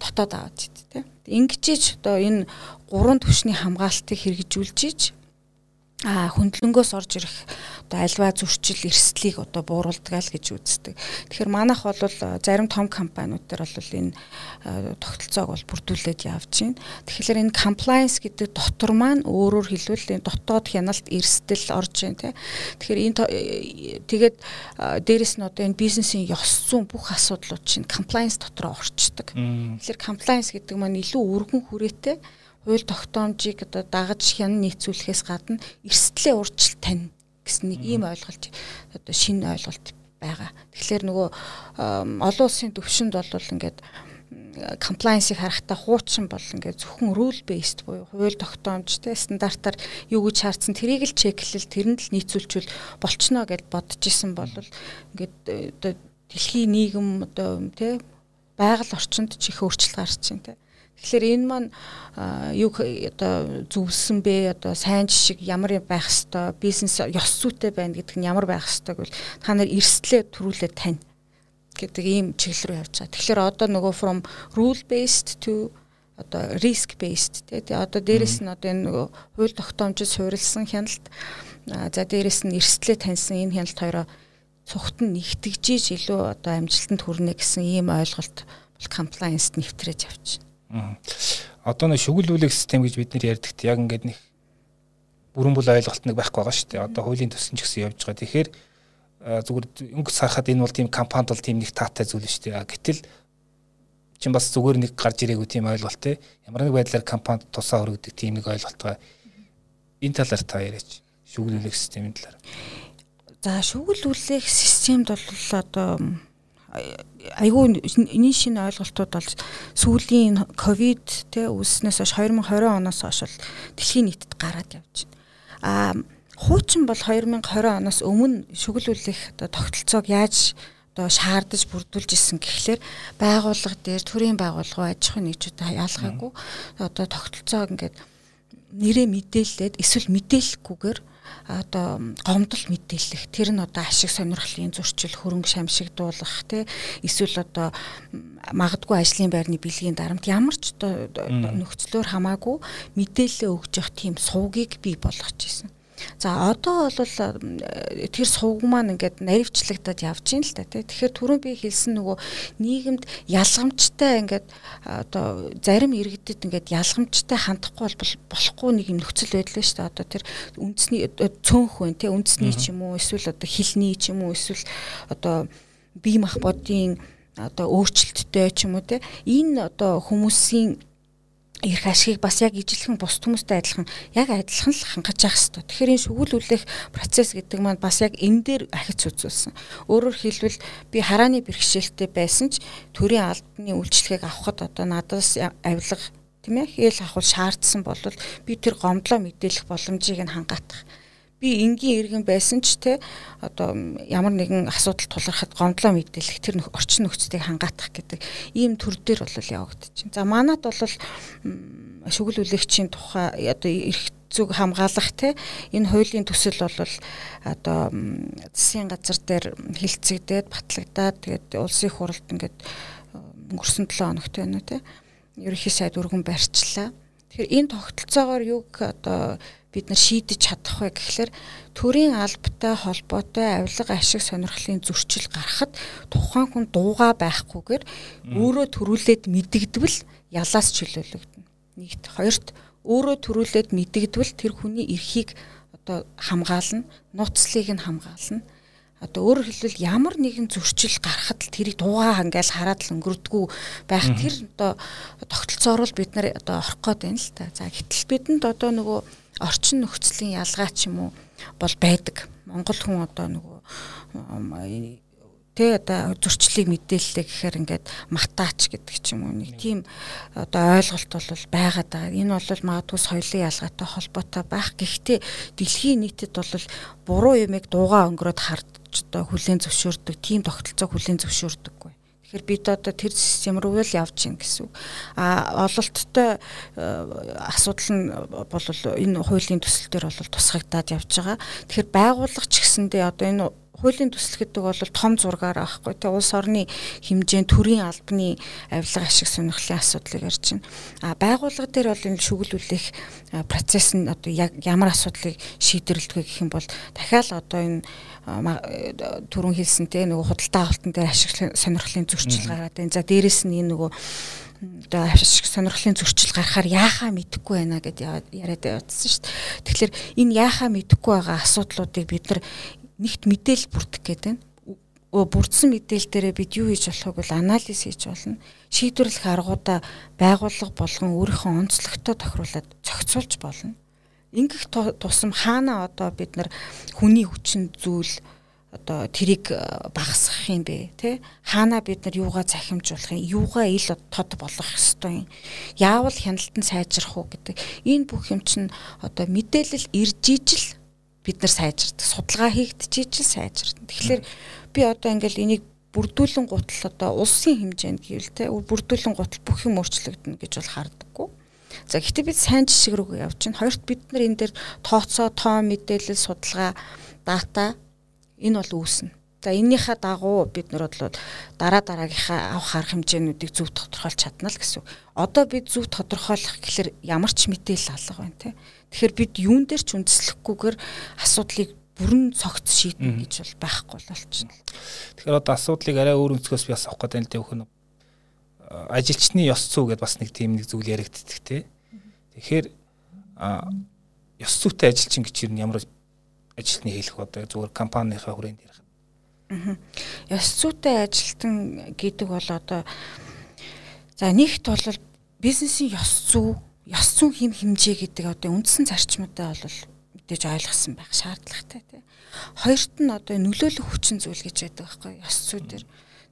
дотоод аваад идэв те. Ингэжиж одоо энэ гурван түвшний хамгаалтыг хэрэгжүүлж иж а хөндлөнгөөс орж ирэх одоо альва зөрчил эрсдлийг одоо бууруулдаг л гэж үздэг. Тэгэхээр манайх бол зарим том компаниуд төр бол энэ тогтолцоог бол бүрдүүлээд явж байна. Тэгэхээр энэ compliance гэдэг дотор маань өөрөөр хэлбэл энэ дотоод хяналт эрсдэл орж байна тий. Тэгэхээр энэ тэгээд дээрэс нь одоо энэ бизнесийн ёс зүйн бүх асуудлууд чинь compliance дотроо орчдөг. Тэгэхээр compliance гэдэг маань илүү өргөн хүрээтэй хууль тогтоомжийг одоо дагаж хян нийцүүлэхээс гадна эрсдлээ урьдчил тань гэсэн нэг ийм ойлголт одоо шинэ ойлголт байгаа. Тэгэхээр нөгөө олон улсын төвшөнд бол ингээд compliance-ыг харахтаа хуучин бол ингээд зөвхөн rule based буюу хууль тогтоомжтой стандартаар юу гэж хаардсан тэрийг л чеклэл тэрэнд л нийцүүлчихвэл болчихно гэд бодож исэн бол ингээд одоо дэлхийн нийгэм одоо тий байгаль орчинд ч их өөрчлөлт гарч байна тий Тэгэхээр энэ маань юу одоо зөвлөсөн бэ? Одоо сайн жишг ямар байх хэвээр бизнес ёс зүйтэй байна гэдэг нь ямар байх хэвээр гэвэл та нар эрсдлээ төрүүлээд тань гэдэг ийм чиглэл рүү явж байгаа. Тэгэхээр одоо нөгөө from rule based to одоо risk based тий одоо дээрэс нь одоо энэ нөгөө хууль тогтоомжид суурилсан хяналт за дээрэс нь эрсдлээ таньсан энэ хяналт хоёроо цугт нь нэгтгэжиж илүү одоо амжилтанд хүрнэ гэсэн ийм ойлголт бол compliance-д нэвтрэж авчихна. Одоо нэг шүглүүлэх систем гэж бид нэр ярьдагт яг ингээд нэг бүрэн бүл ойлголт нэг байхгүй байгаа шүү дээ. Одоо хуулийн төсөл ч гэсэн явж байгаа. Тэгэхээр зүгээр өнгө сарахад энэ бол тийм компанид бол тийм нэг таатай зүйл шүү дээ. Гэтэл чин бас зүгээр нэг гарч ирээгүй тийм ойлголт те. Ямар нэг байдлаар компанид тусаа өргөдөг тийм нэг ойлголт байгаа. Энэ талаар та яриач. Шүглүүлэх системийн талаар. За шүглүүлэх системд бол одоо айгүй энэ шинэ ойлголтууд бол сүүлийн ковид те үүснээс хойш 2020 оноос хойш бол дэлхийн нийтэд гараад явж байна. А хуучин бол 2020 оноос өмнө шүглүүлэх одоо тогтолцоог яаж одоо шаардаж бүрдүүлж исэн гэхлээр байгууллага дээр төрийн байгууллага аж ахуйн нэгжүүд ялгаагүй одоо тогтолцоог ингээд нэрээ мэдээлээд эсвэл мэдээлэхгүйгээр одоо гомдол мэдээлэх тэр нь одоо ашиг сонирхлын зөрчил хөрөнгө шамшигдуулах тий эсвэл одоо магадгүй ажлын байрны бэлгийн дарамт. Ямар ч одоо нөхцлөөр хамаагүй мэдээлэл өгж явах тийм сувгийг бий болгож ирсэн. За одоо бол тэр сувг маань ингээд наривчлагдаад явж гин л та тий. Тэгэхээр түрүүн би хэлсэн нөгөө нийгэмд ялгамжтай ингээд одоо зарим иргэдэд ингээд ялгамжтай хандахгүй бол болохгүй нэг юм нөхцөл байдал шүү дээ. Одоо тэр үндэсний цөөнх хүн тий үндэсний ч юм уу эсвэл одоо хилний ч юм уу эсвэл одоо бие махбодын одоо өөрчлөлттэй ч юм уу тий энэ одоо хүмүүсийн эрх ашигыг бас яг ижилхэн бус хүмүүстэй адилхан яг адилхан л хангаж явах хэрэгтэй. Тэгэхээр энэ шүгүүлүүлэх процесс гэдэг маань бас яг энэ дээр ахиц үзүүлсэн. Өөрөөр хэлбэл би харааны бэрхшээлтэй байсан ч төрийн албаны үйлчлэгийг авахд одоо надаас авилга тийм ээ хээл авах шаардсан бол би тэр гомдлоо мэдээлэх боломжийг нь хангаатах би энгийн иргэн байсан ч те одоо ямар нэгэн асуудал тулгархад гомдлоо мэдээлэх тэр орчин нөхцөлийг хангаатах гэдэг ийм төр дээр бол явагдчихэв. За манад бол шүглүүлэгчийн тухай одоо эрх зүг хамгаалах те энэ хуулийн төсөл бол одоо засгийн газар дээр хилцэгдээд батлагдаад тэгээд улсын их хурлд ингээд өнгөрсөн 7 хоногт байна те ерөнхий сайд өргөн барьчлаа. Тэгэхээр энэ тогтолцоогоор юг одоо бид нар шийдэж чадах вэ гэхлээр төрийн албатай холбоотой авилга ашиг сонирхлын зөрчил гарахад тухайн хүн дууга байхгүйгээр өөрөө төрүүлээд мэдэгдвэл ялаас чөлөөлөгдөнө. Нэгт хоёрт өөрөө төрүүлээд мэдэгдвэл тэр хүний эрхийг одоо хамгаална, нууцлыг нь хамгаална одоо өөрөөр хэлбэл ямар нэгэн зөрчил гарахад л тэрийг дуугаа ингээл хараад л өнгөрдгүү байх тэр одоо тогтолцоор л бид нар одоо орох гээд байна л та. За гэтэл бидэнд одоо нөгөө орчин нөхцөлийн ялгаа ч юм уу бол байдаг. Монгол хүн одоо нөгөө тэ одоо зөрчлийг мэдээлэлтэй гэхээр ингээд матаач гэдэг ч юм уу нэг тийм одоо ойлголт бол байгаад байгаа. Энэ бол магадгүй соёлын ялгаатай холбоотой байх. Гэхдээ дэлхийн нийтэд бол буруу юмыг дуугаа өнгөрөөд харж одоо хүлэн зөвшөөрдөг, тийм тогтолцоо хүлэн зөвшөөрдөггүй. Тэгэхээр бид одоо тэр систем рүү л явж гин гэсэн. А ололттой асуудал нь бол энэ хуулийн төсөл дээр бол тусгагдаад явж байгаа. Тэгэхээр байгууллага ч гэсэндээ одоо энэ хуулийн төсөл гэдэг бол том зургаар аахгүй те улс орны хэмжээнд төрийн албаны авилга ашиг сонирхлын асуудлыг ярьж байна. А байгууллага дээр бол энэ шүглүүлэх процесс нь одоо ямар асуудлыг шийдвэрлэдэг гэх юм бол дахиад одоо энэ түрүүн хэлсэн те нөгөө худалдаа авалтан дээр ашиг сонирхлын зөрчил гараад байна. За дээрэс нь энэ нөгөө одоо ашиг сонирхлын зөрчил гарахаар яахаа мэдэхгүй байна гэдээ яриад явуулсан шүү дээ. Тэгэхээр энэ яахаа мэдэхгүй байгаа асуудлуудыг бид нар нэгт мэдээлэл бүрдэх гээд байна. Бүрдсэн мэдээлэл дээрээ бид юу хийж болохыг бол анализ хийж болно. Шийдвэрлэх аргуудаа байгууллага болгон өөрийнхөө онцлогтой тохируулаад зохицуулж болно. Ингэх тусам хаана одоо бид нар хүний хүчин зүйл одоо тэрийг багасгах юм бэ тий хаана бид нар юугаа захимжуулах юм юугаа ил тод болгох ёстой юм яавал хяналтанд сайжрах уу гэдэг энэ бүх юм чинь одоо мэдээлэл ирж ижил бид нар сайжирдаг. Судалгаа хийгдчихэж сайжирдаг. Тэгэхээр би одоо ингээл энийг бүрдүүлэн гутал одоо улсын хэмжээнд гэвэл те бүрдүүлэн гутал бүх юм өөрчлөгдөнө гэж бол хардаггүй. За гэхдээ бид сайн жишг рүү явж чинь хоёрт бид нар энэ дээр тооцоо, тоо мэдээлэл, судалгаа, дата энэ бол үүснэ. За эннийхээ дагуу бид нар бодлоо дараа дараагийнхаа авах арга хэмжээнүүдийг зөв тодорхойлж чадна л гэсэн. Одоо бид зөв тодорхойлох гэхэлэр ямар ч мэдээлэл алга байна те. Тэгэхээр бид юун дээр ч үндэслэхгүйгээр асуудлыг бүрэн цогц шийднэ гэж бол байхгүй болчихно. Тэгэхээр одоо асуудлыг арай өөр өнцгөөс би бас авах гэдэг нь төвхөн ажилчны ёс зүй гэдээ бас нэг тийм нэг зүйл яригддаг те. Тэгэхээр ёс зүйтэй ажилчин гэж юу ямар ажилтны хэлэх одоо зүгээр компанийнхаа хүрээнд ярих. Ёс зүйтэй ажилтан гэдэг бол одоо за нэгт бол бизнесийн ёс зүй ёс зүйн хэм хэмжээ гэдэг одоо үндсэн зарчмуудаа бол мэдээж ойлгосон байх шаардлагатай тий. Хоёрт нь одоо нөлөөлөх хүчин зүйл гэж байдаг байхгүй ёс зүй дээр.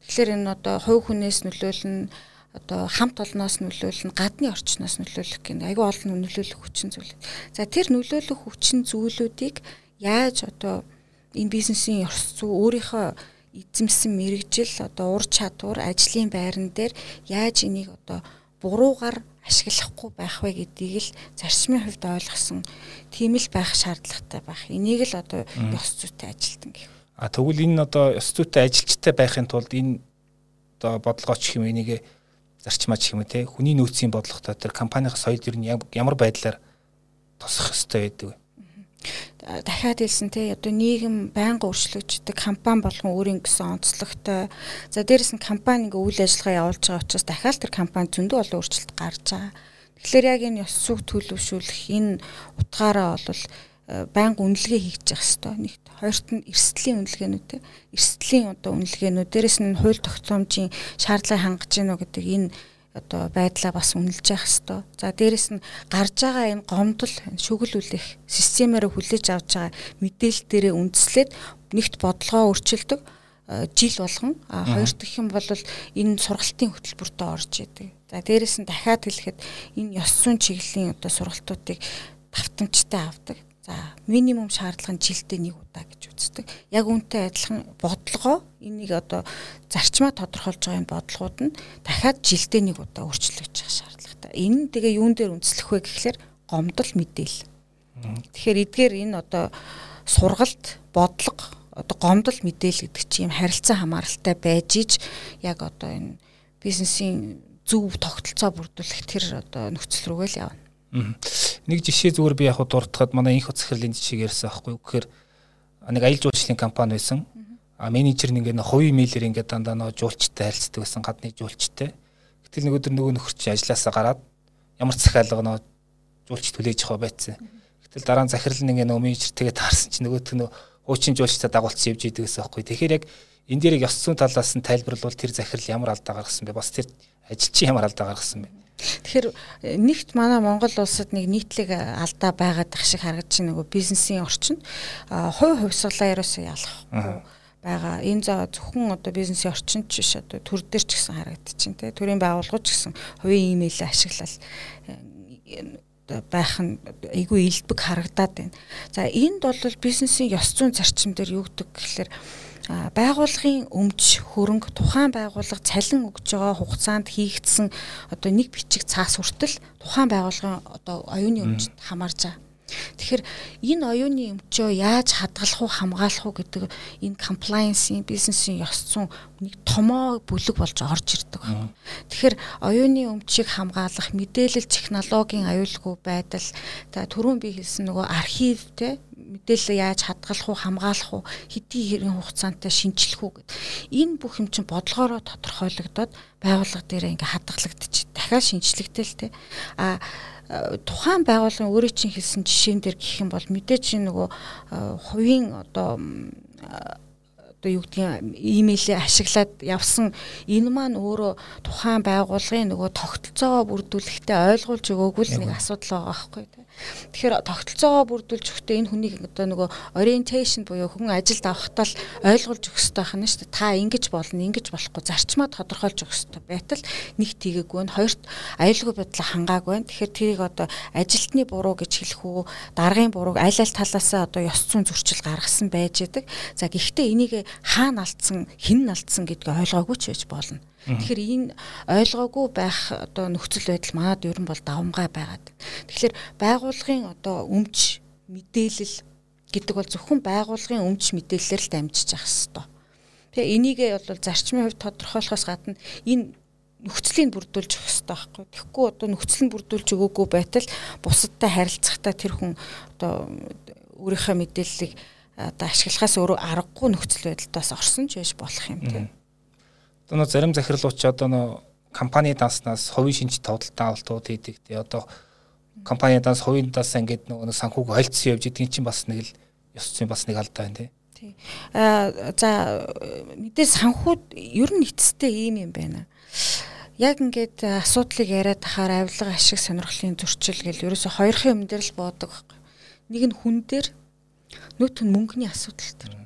Тэгэхээр энэ одоо хувь хүнээс нөлөөлнө одоо хамт олноос нөлөөлнө гадны орчноос нөлөөлөх гэх айгүй олон нөлөөлөх хүчин зүйл. За тэр нөлөөлөх хүчин зүйлүүдийг яаж одоо энэ бизнесийн ёс зүй өөрийнхөө эзэмсэн мэрэгжил одоо ур чадвар ажлын байран дээр яаж энийг одоо буруугаар ашиглахгүй байх вэ гэдгийг л зарчмын хувьд ойлгосон тийм л байх шаардлагатай байх. Энийг л одоо ёс зүйтэй ажилтан гэх. А тэгвэл энэ одоо ёс зүйтэй ажилчтай байхын тулд энэ одоо бодлогооч юм энийг зарчмаач юм те. Хүний нөөцийн бодлоготой тэр компанийн соёл ер нь ямар байдлаар тосох ёстой байдаг дахиад хэлсэн те одоо нийгэм байнга өөрчлөгддөг компани болгон өөрийн гэсэн онцлогтой. За дээрэс нь компани ингээ үйл ажиллагаа явуулж байгаа учраас дахиад тэр компани зөндөө олон өөрчлөлт гарч байгаа. Тэгэхээр яг энэ ёс сүг төлөвшүүлэх энэ утгаараа бол байнга үнэлгээ хийж явах хэрэгтэй. Нэгт хоёрт нь эрсдлийн үнэлгээнүүд те эрсдлийн одоо үнэлгээнүүд дээрэс нь хууль тогтоомжийн шаардлагыг хангаж гинөө гэдэг энэ одоо байдлаа бас үнэлж явах хэвээр. За дээрэс нь гарч байгаа энэ гомдол шүглүүлэх системээр хүлээж авч байгаа мэдээлэл дээрээ үндэслээд нэгт бодлогоо өөрчилдөг жил болгон хоёр дахь юм бол энэ сургалтын хөтөлбөртөө орж идэг. За дээрэс нь дахиад хэлэхэд энэ ёс зүйн чиглэлийн одоо сургалтуудыг давтамжтай авдаг. За минимум шаардлага нь жилдээ нэг удаа гэж үздэг. Яг үүнтэй адилхан бодлогоо энийг одоо зарчмаа тодорхойлж байгаа энэ бодлогууд нь дахиад жилдээ нэг удаа өөрчлөгдөж явах шаардлагатай. Энэ нь тэгээ юун дээр үндэслэх вэ гэхлээр гомдол мэдээлэл. Тэгэхээр эдгээр энэ одоо сургалт, бодлого, одоо гомдол мэдээлэл гэдэг чинь юм харилцан хамааралтай байж иж яг одоо энэ бизнесийн зөв тогтолцоо бүрдүүлэх тэр одоо нөхцөл рүүгээ л явна. Нэг жишээ зүгээр би яг дуртахад манай инх захирлын жишээг ярьсан аахгүй юу гэхээр нэг аялал жуулчлалын компани байсан. А менежер нэг ингээ хувийн мэйлэр ингээ дандаа нөө жуулчтай харилцдаг байсан гадны жуулчтай. Гэтэл нэг өдөр нөгөө нөхөр чи ажилласаа гараад ямар захиалга нөө жуулч түлээж яваа байцсан. Гэтэл дараа нь захирал нэг нөгөө менежер тэгээд таарсан чи нөгөөх нь хуучин жуулчтай дагуулсан явж идэг гэсэн аахгүй. Тэгэхээр яг энэ дээр яг ёс зүйн талаас нь тайлбарлавал тэр захирал ямар алдаа гаргасан бэ? Бас тэр ажилчин ямар алдаа гаргасан бэ? Тэгэхээр э, нэгт манай Монгол улсад нэг нийтлэг э, алдаа байгаад их шиг харагдаж байна нөгөө бизнесийн орчинд хувь хувьсгалаа ерөөсөө ялах. байгаа. Энэ за зөвхөн одоо бизнесийн орчинд ч биш одоо төр дээр ч гэсэн харагдчихээн тий. Төрийн байгууллагууд ч гэсэн хувийн имэйл ашиглал байх нь айгүй илбэг харагдаад байна. За энд бол бизнесийн ёс зүйн зарчим дээр юу гэдэг гэхээр байгууллагын өмч хөрөнгө тухайн байгууллага цалин өгж байгаа хугацаанд хийгдсэн одоо нэг бичиг цаас хүртэл тухайн байгууллагын одоо оюуны өмчөд хамаарж байгаа. Тэгэхээр энэ оюуны өмчөө яаж хадгалах уу хамгаалах уу гэдэг энэ compliance-ийн бизнесийн ёс зүйн нэг томоо бүлэг болж орж ирдэг. Тэгэхээр оюуны өмчийг хамгаалах мэдээлэл технологийн аюулгүй байдал за түрүүн би хэлсэн нөгөө архив те мэдээлэл яаж хадгалах уу хамгаалах уу хэдий хэрэг хугацаантай шинжлэх үү гэд. Энэ бүх юм чинь бодлогоороо тодорхойлогдоод байгууллага дээр ингээ хадгалагдчих. Дахиад шинжлэхтэл те. А тухайн байгууллагын өөрөө чинь хэлсэн жишээн дээр гэх юм бол мэдээч нөгөө хувийн одоо одоо юу гэдгийг имэйлээ ашиглаад явсан энэ маань өөрөө тухайн байгууллагын нөгөө тогтолцоогоо бүрдүүлэхдээ ойлгуулж өгөөгүй л нэг асуудал байгаа байхгүй. Тэгэхээр тогтолцоогоо бүрдүүлж өгөхдөө энэ хүнийг одоо нөгөө orientation буюу хүн ажилд авахтаа л ойлгуулж өгөх хэрэгтэй байна шүү дээ. Та ингэж болно, ингэж болохгүй зарчмаа тодорхойлж өгөх хэрэгтэй байтал нэг тгийггүй байна. Хоёрт аюулгүй байдлаа хангаагүй байна. Тэгэхээр тэрийг одоо ажилтны буруу гэж хэлэх үү, даргын буруу аль аль талаасаа одоо ёс зүйн зөрчил гаргасан байж идэг. За гэхдээ энийг хаана алдсан, хэн алдсан гэдгийг ойлгоогүй ч байж болно. Тэгэхээр энэ ойлгоогүй байх одоо нөхцөл байдал манад ер нь бол давмгай байгаад. Тэгэхээр байгууллагын одоо өмч мэдээлэл гэдэг бол зөвхөн байгууллагын өмч мэдээлэлээр л дамжиж явах хэрэгтэй. Тэгээ энийгээ бол зарчмын хувьд тодорхойлохоос гадна энэ нөхцөлийг бүрдүүлж өгөх хэрэгтэй байхгүй. Тэгэхгүй одоо нөхцөл нь бүрдүүлж өгөөгүй байтал бусадтай харилцахдаа тэр хүн одоо өөрийнхөө мэдээллийг одоо ашиглахаас өөрөө аргагүй нөхцөл байдалтаас орсон ч байж болох юм тийм. Одоо нөө зарим захирлууч одоо нөө компани данснаас хувийн шинж тодтолтой авалтууд хийдэг. Тэгээ одоо компани данс хувийн данс ингээд нөгөө санхүүг хойлцсон явж идэгэн чинь бас нэг л ёс зүйн бас нэг алдаа байна тий. Аа за мэдээ санхүүд ер нь эцэстээ ийм юм байна. Яг ингээд асуудлыг яриад тахаар авилга ашиг сонирхлын зөрчил гэл ерөөсө хоёрын юм дээр л боодог. Нэг нь хүн дээр нөгөөх нь мөнгөний асуудал дээр.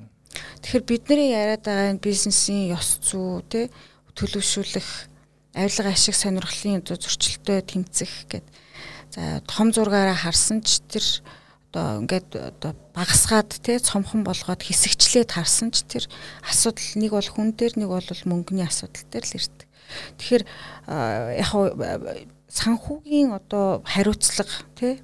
Тэгэхээр бидний яриад байгаа энэ бизнесийн ёс зүй те төлөвшүүлэх авилга ашиг сонирхлын зөрчилтэй тэмцэх гэд за том зургаараа харсан ч тэр одоо ингээд одоо багасгаад те цомхон болгоод хэсэгчлээд харсан ч тэр асуудал нэг бол хүн дээр нэг бол мөнгөний асуудал дээр л ирдэг. Тэгэхээр яг санхүүгийн одоо хариуцлага те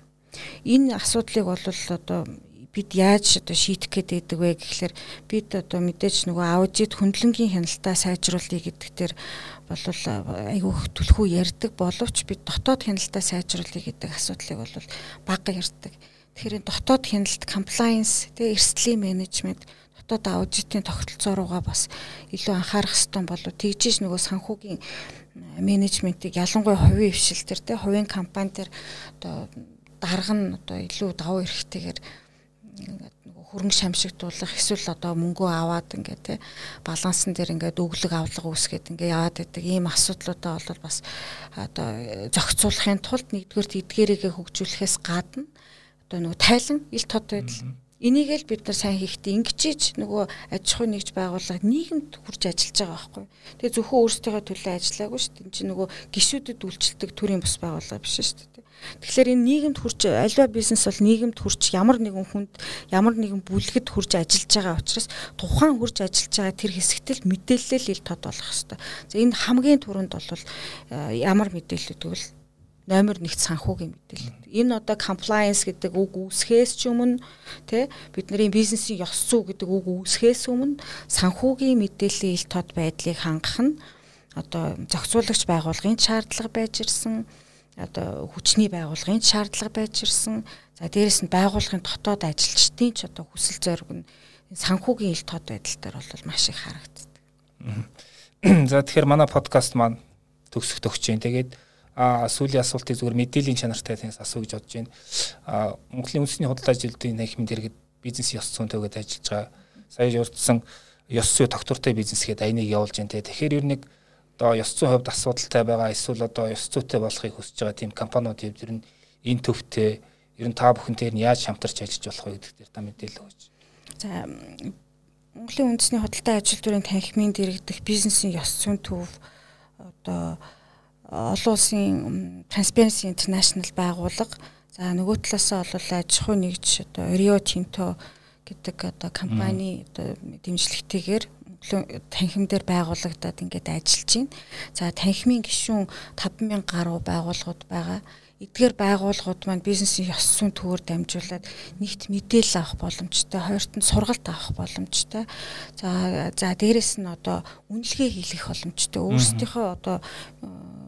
энэ асуудлыг бол одоо бид яаж одоо шийдэх гээд байдаг вэ гэхлээр бид одоо мэдээж нөгөө аудит хөндлөнгийн хяналтаа сайжруулъя гэдэг дээр бол айгүй төлхөө ярьдаг боловч бид дотоод хяналтаа сайжруулъя гэдэг асуудлыг бол бага ярьдаг. Тэгэхээр дотоод хяналт compliance тэгээ эрсдлийн менежмент дотоод аудитын тогтолцоо руугаа бас илүү анхаарах хэрэгтэй болов тэгжиж нөгөө санхүүгийн менежментийг ялангуяа хувийн хвшил төр тэ хувийн компани төр одоо дарга нь одоо илүү давуу эрхтэйгээр ингээд нөгөө хөрөнгө шамшигдуулах эсвэл одоо мөнгөө аваад ингээд те балансан дээр ингээд өглөг авлага үүсгээд ингээд яваад байдаг ийм асуудлуудаа бол бас одоо зохицуулахын тулд нэгдүгээр эдгээрийгээ хөгжүүлэхээс гадна одоо нөгөө тайлан ил тод байдал Энийг л бид нар сайн хийхдээ ингэчиж нөгөө аж ахуй нэгж байгууллага нийгэмд хурж ажиллаж байгаа байхгүй. Тэгээ зөвхөн өөрсдийнхөө төлөө ажиллаагүй шүү дээ. Энд чинь нөгөө гişүүдэд үйлчлдэг төрийн бус байгууллага биш шүү дээ. Тэгэхээр энэ нийгэмд хурж альва бизнес бол нийгэмд хурж ямар нэгэн хүнд ямар нэгэн бүлгэд хурж ажиллаж байгаа учраас тухайн хурж ажиллаж байгаа тэр хэсэгтэл мэдээлэл ил тод болох хэвээр. За энэ хамгийн түрүүнд бол ямар мэдээлэл өгвөл номер 1 санхүүгийн мэдээлэл. Энэ одоо compliance гэдэг үг үүсгэхээс ч өмнө тий бидний бизнесийн ёс зүй гэдэг үг үүсгэхээс өмнө санхүүгийн мэдээллийн ил тод байдлыг хангах нь одоо зохицуулагч байгууллагын шаардлага байж ирсэн одоо хүчний байгууллагын шаардлага байж ирсэн. За дээрэс нь байгууллагын дотоод ажилчдын ч одоо хүсэл зориг нь санхүүгийн ил тод байдал дээр бол маш их харагддаг. За тэгэхээр манай подкаст маань төгсөх төгсөж जैन. Тэгээд а сүүлийн асуултыг зүгээр мэдээллийн чанартай танаас асуу гэж бодож байна. А Монголын үндэсний худал ажилтны танхимын дэргэд бизнес ёс зүйн төгөөд ажиллаж байгаа. Сая урдсан ёс зүй доктортой бизнес гээд айныг явуулж байна те. Тэгэхээр ер нэг одоо ёс зүйн хувьд асуудалтай байгаа эсвэл одоо ёс зүйтэй болохыг хүсэж байгаа тийм компаниуд ер нь энэ төвтэй ер нь та бүхэнтэй нь яаж хамтарч ажиллаж болох вэ гэдэг дээр та мэдээлэл өгөөч. За Монголын үндэсний худалдаа ажил төрийн танхимын дэргэдэх бизнесийн ёс зүйн төв одоо олон улсын Transparency International байгууллага за нөгөө талаасаа бол аж ахуй нэгж одоо Rio Tinto гэдэг одоо компани одоо дэмжлэгтэйгээр танхим дээр байгуулагдаад ингээд ажиллаж байна. За танхимын гишүүн 5000 гаруй байгууллагууд байгаа. Эдгээр байгууллагууд маань бизнесийн ёс зүйн төвөөр дамжуулаад нэгт мэдээлэл авах боломжтой, хоёрт нь сургалт авах боломжтой. За за дээрэс нь одоо үнэлгээ хийх боломжтой. Өөрсдийнхөө одоо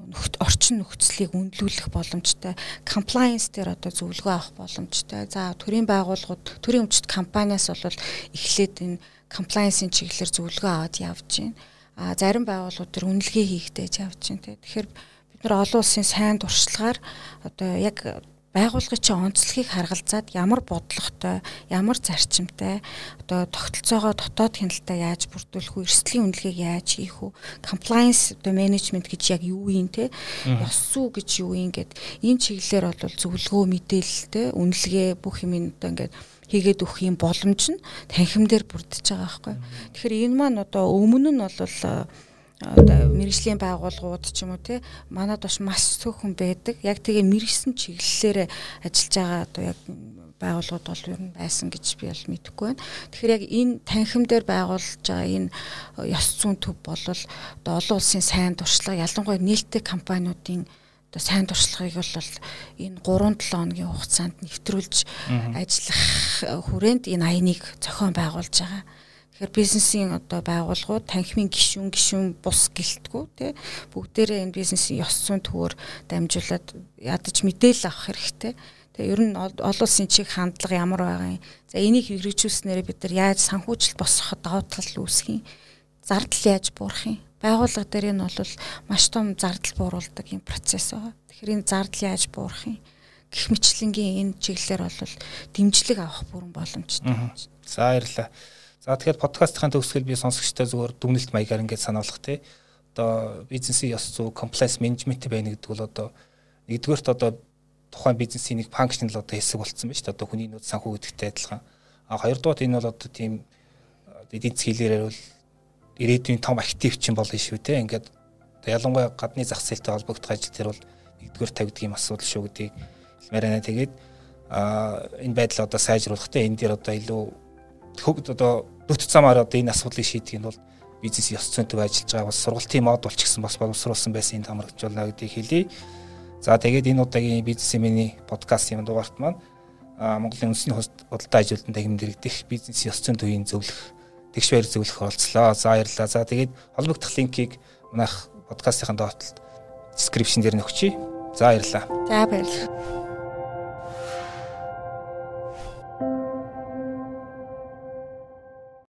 нөхд орчин нөхцөлийг үнэлүүлэх боломжтой compliance дээр одоо зөвлөгөө авах боломжтой. За төрийн байгууллагууд төрийн өмчт компаниас бол эхлээд энэ compliance-ийн чиглэлээр зөвлөгөө аваад явж байна. А зарим байгууллагууд төр үнэлгээ хийхдээ явж байна. Тэгэхээр нар олон улсын сайн туршлагаар одоо яг байгуулгын чинь онцлогийг харгалзаад ямар бодлоготой, ямар зарчимтай одоо тогтолцоогоо дотоод хяналтаа яаж бүрдүүлэх үү, эрсдлийн үнэлгээг яаж хийх үү, compliance одоо management гэж яг юу юм те, ёс зүй гэж юу юм гэд. Энэ чиглэлээр бол зөвлөгөө мэдээлэлтэй үнэлгээ бүх юм одоо ингээд хийгээд өгөх юм боломж нь танхим дээр бүрдэж байгаа байхгүй. Тэгэхээр энэ маань одоо өмнө нь бол одоо мэрэгжлийн байгууллагууд ч юм уу те манад бас маш цөөхөн байдаг. Яг тэгээ мэрэгсэн чиглэлээр ажиллаж байгаа одоо яг байгууллагууд бол ер нь байсан гэж би бол мэдэхгүй байна. Тэгэхээр яг энэ танхим дээр байгуулж байгаа энэ ёс зүйн төв бол одоо олон улсын сайн туршлага ялангуяа нээлттэй компаниудын одоо сайн туршлагыг бол энэ 3-7 хоногийн хугацаанд нэвтрүүлж ажиллах хүрээнд энэ аяныг зохион байгуулж байгаа. Тэгэхээр бизнесийн одоо байгууллагууд танхимын гишүүн гишүүн бус гэлтгүү тий бүгдээрээ энэ бизнесийн ёс зүйн төвөөр дамжуулаад ядаж мэдээлэл авах хэрэгтэй. Тэгээ ер нь олон улсын чиг хандлага ямар байгаа юм. За энийг хэрэгжүүлснээр бид нар яаж санхүүжилт босгоход давуу тал үүсэх юм. Зардал яаж буурах юм. Байгууллага дээр энэ бол маш том зардал бууруулдаг юм процесс байгаа. Тэгэхээр энэ зардал яаж буурах юм гэх мэтлэнгийн энэ чиглэлээр бол дэмжлэг авах бүрэн боломжтой. За баярлалаа. За тэгэхээр подкастын төгсгөл би сонсогчтой зүгээр дүгнэлт маягаар ингээд сануулгах тий. Одоо бизнесийн ёс зүй compliance management байна гэдэг бол одоо нэгдүгээрт одоо тухайн бизнесийн нэг functional одоо хэсэг болцсон байна шүү дээ. Одоо хүний нөөц санхүү гэдэгтэй адилхан. А хоёрдугаар энэ бол одоо тийм эдийн засгийн хэлээрээр бол ирээдүйн том актив чинь болно шүү дээ. Ингээд ялангуяа гадны зах зээлтэй холбогдох ажил дээр бол нэгдүгээр тавьдаг юм асуудал шүү гэдгийг хэлмээр байна. Тэгээд а энэ байдлаа одоо сайжруулах те энэ дээр одоо илүү хөгд одоо дөт замаар одоо энэ асуудлыг шийдэх нь бол бизнес ёс зүйнтэй ажиллаж байгаа бас сургалтын модуль ч гэсэн бас боловсруулсан байсан энэ хамрагдуулна гэдгийг хэлье. За тэгээд энэ удаагийн бизнес миний подкаст юм дугаарт маань Монголын үндэсний худалдаа ажилтнаа тагнам дэрэгдэх бизнес ёс зүйн төвийн зөвлөх тэгш баяр зөвлөх оролцлоо. За баярлалаа. За тэгээд холбогдох линкийг манайх подкастын доотлолт description дээр нөхчий. За баярлалаа. За баярлалаа.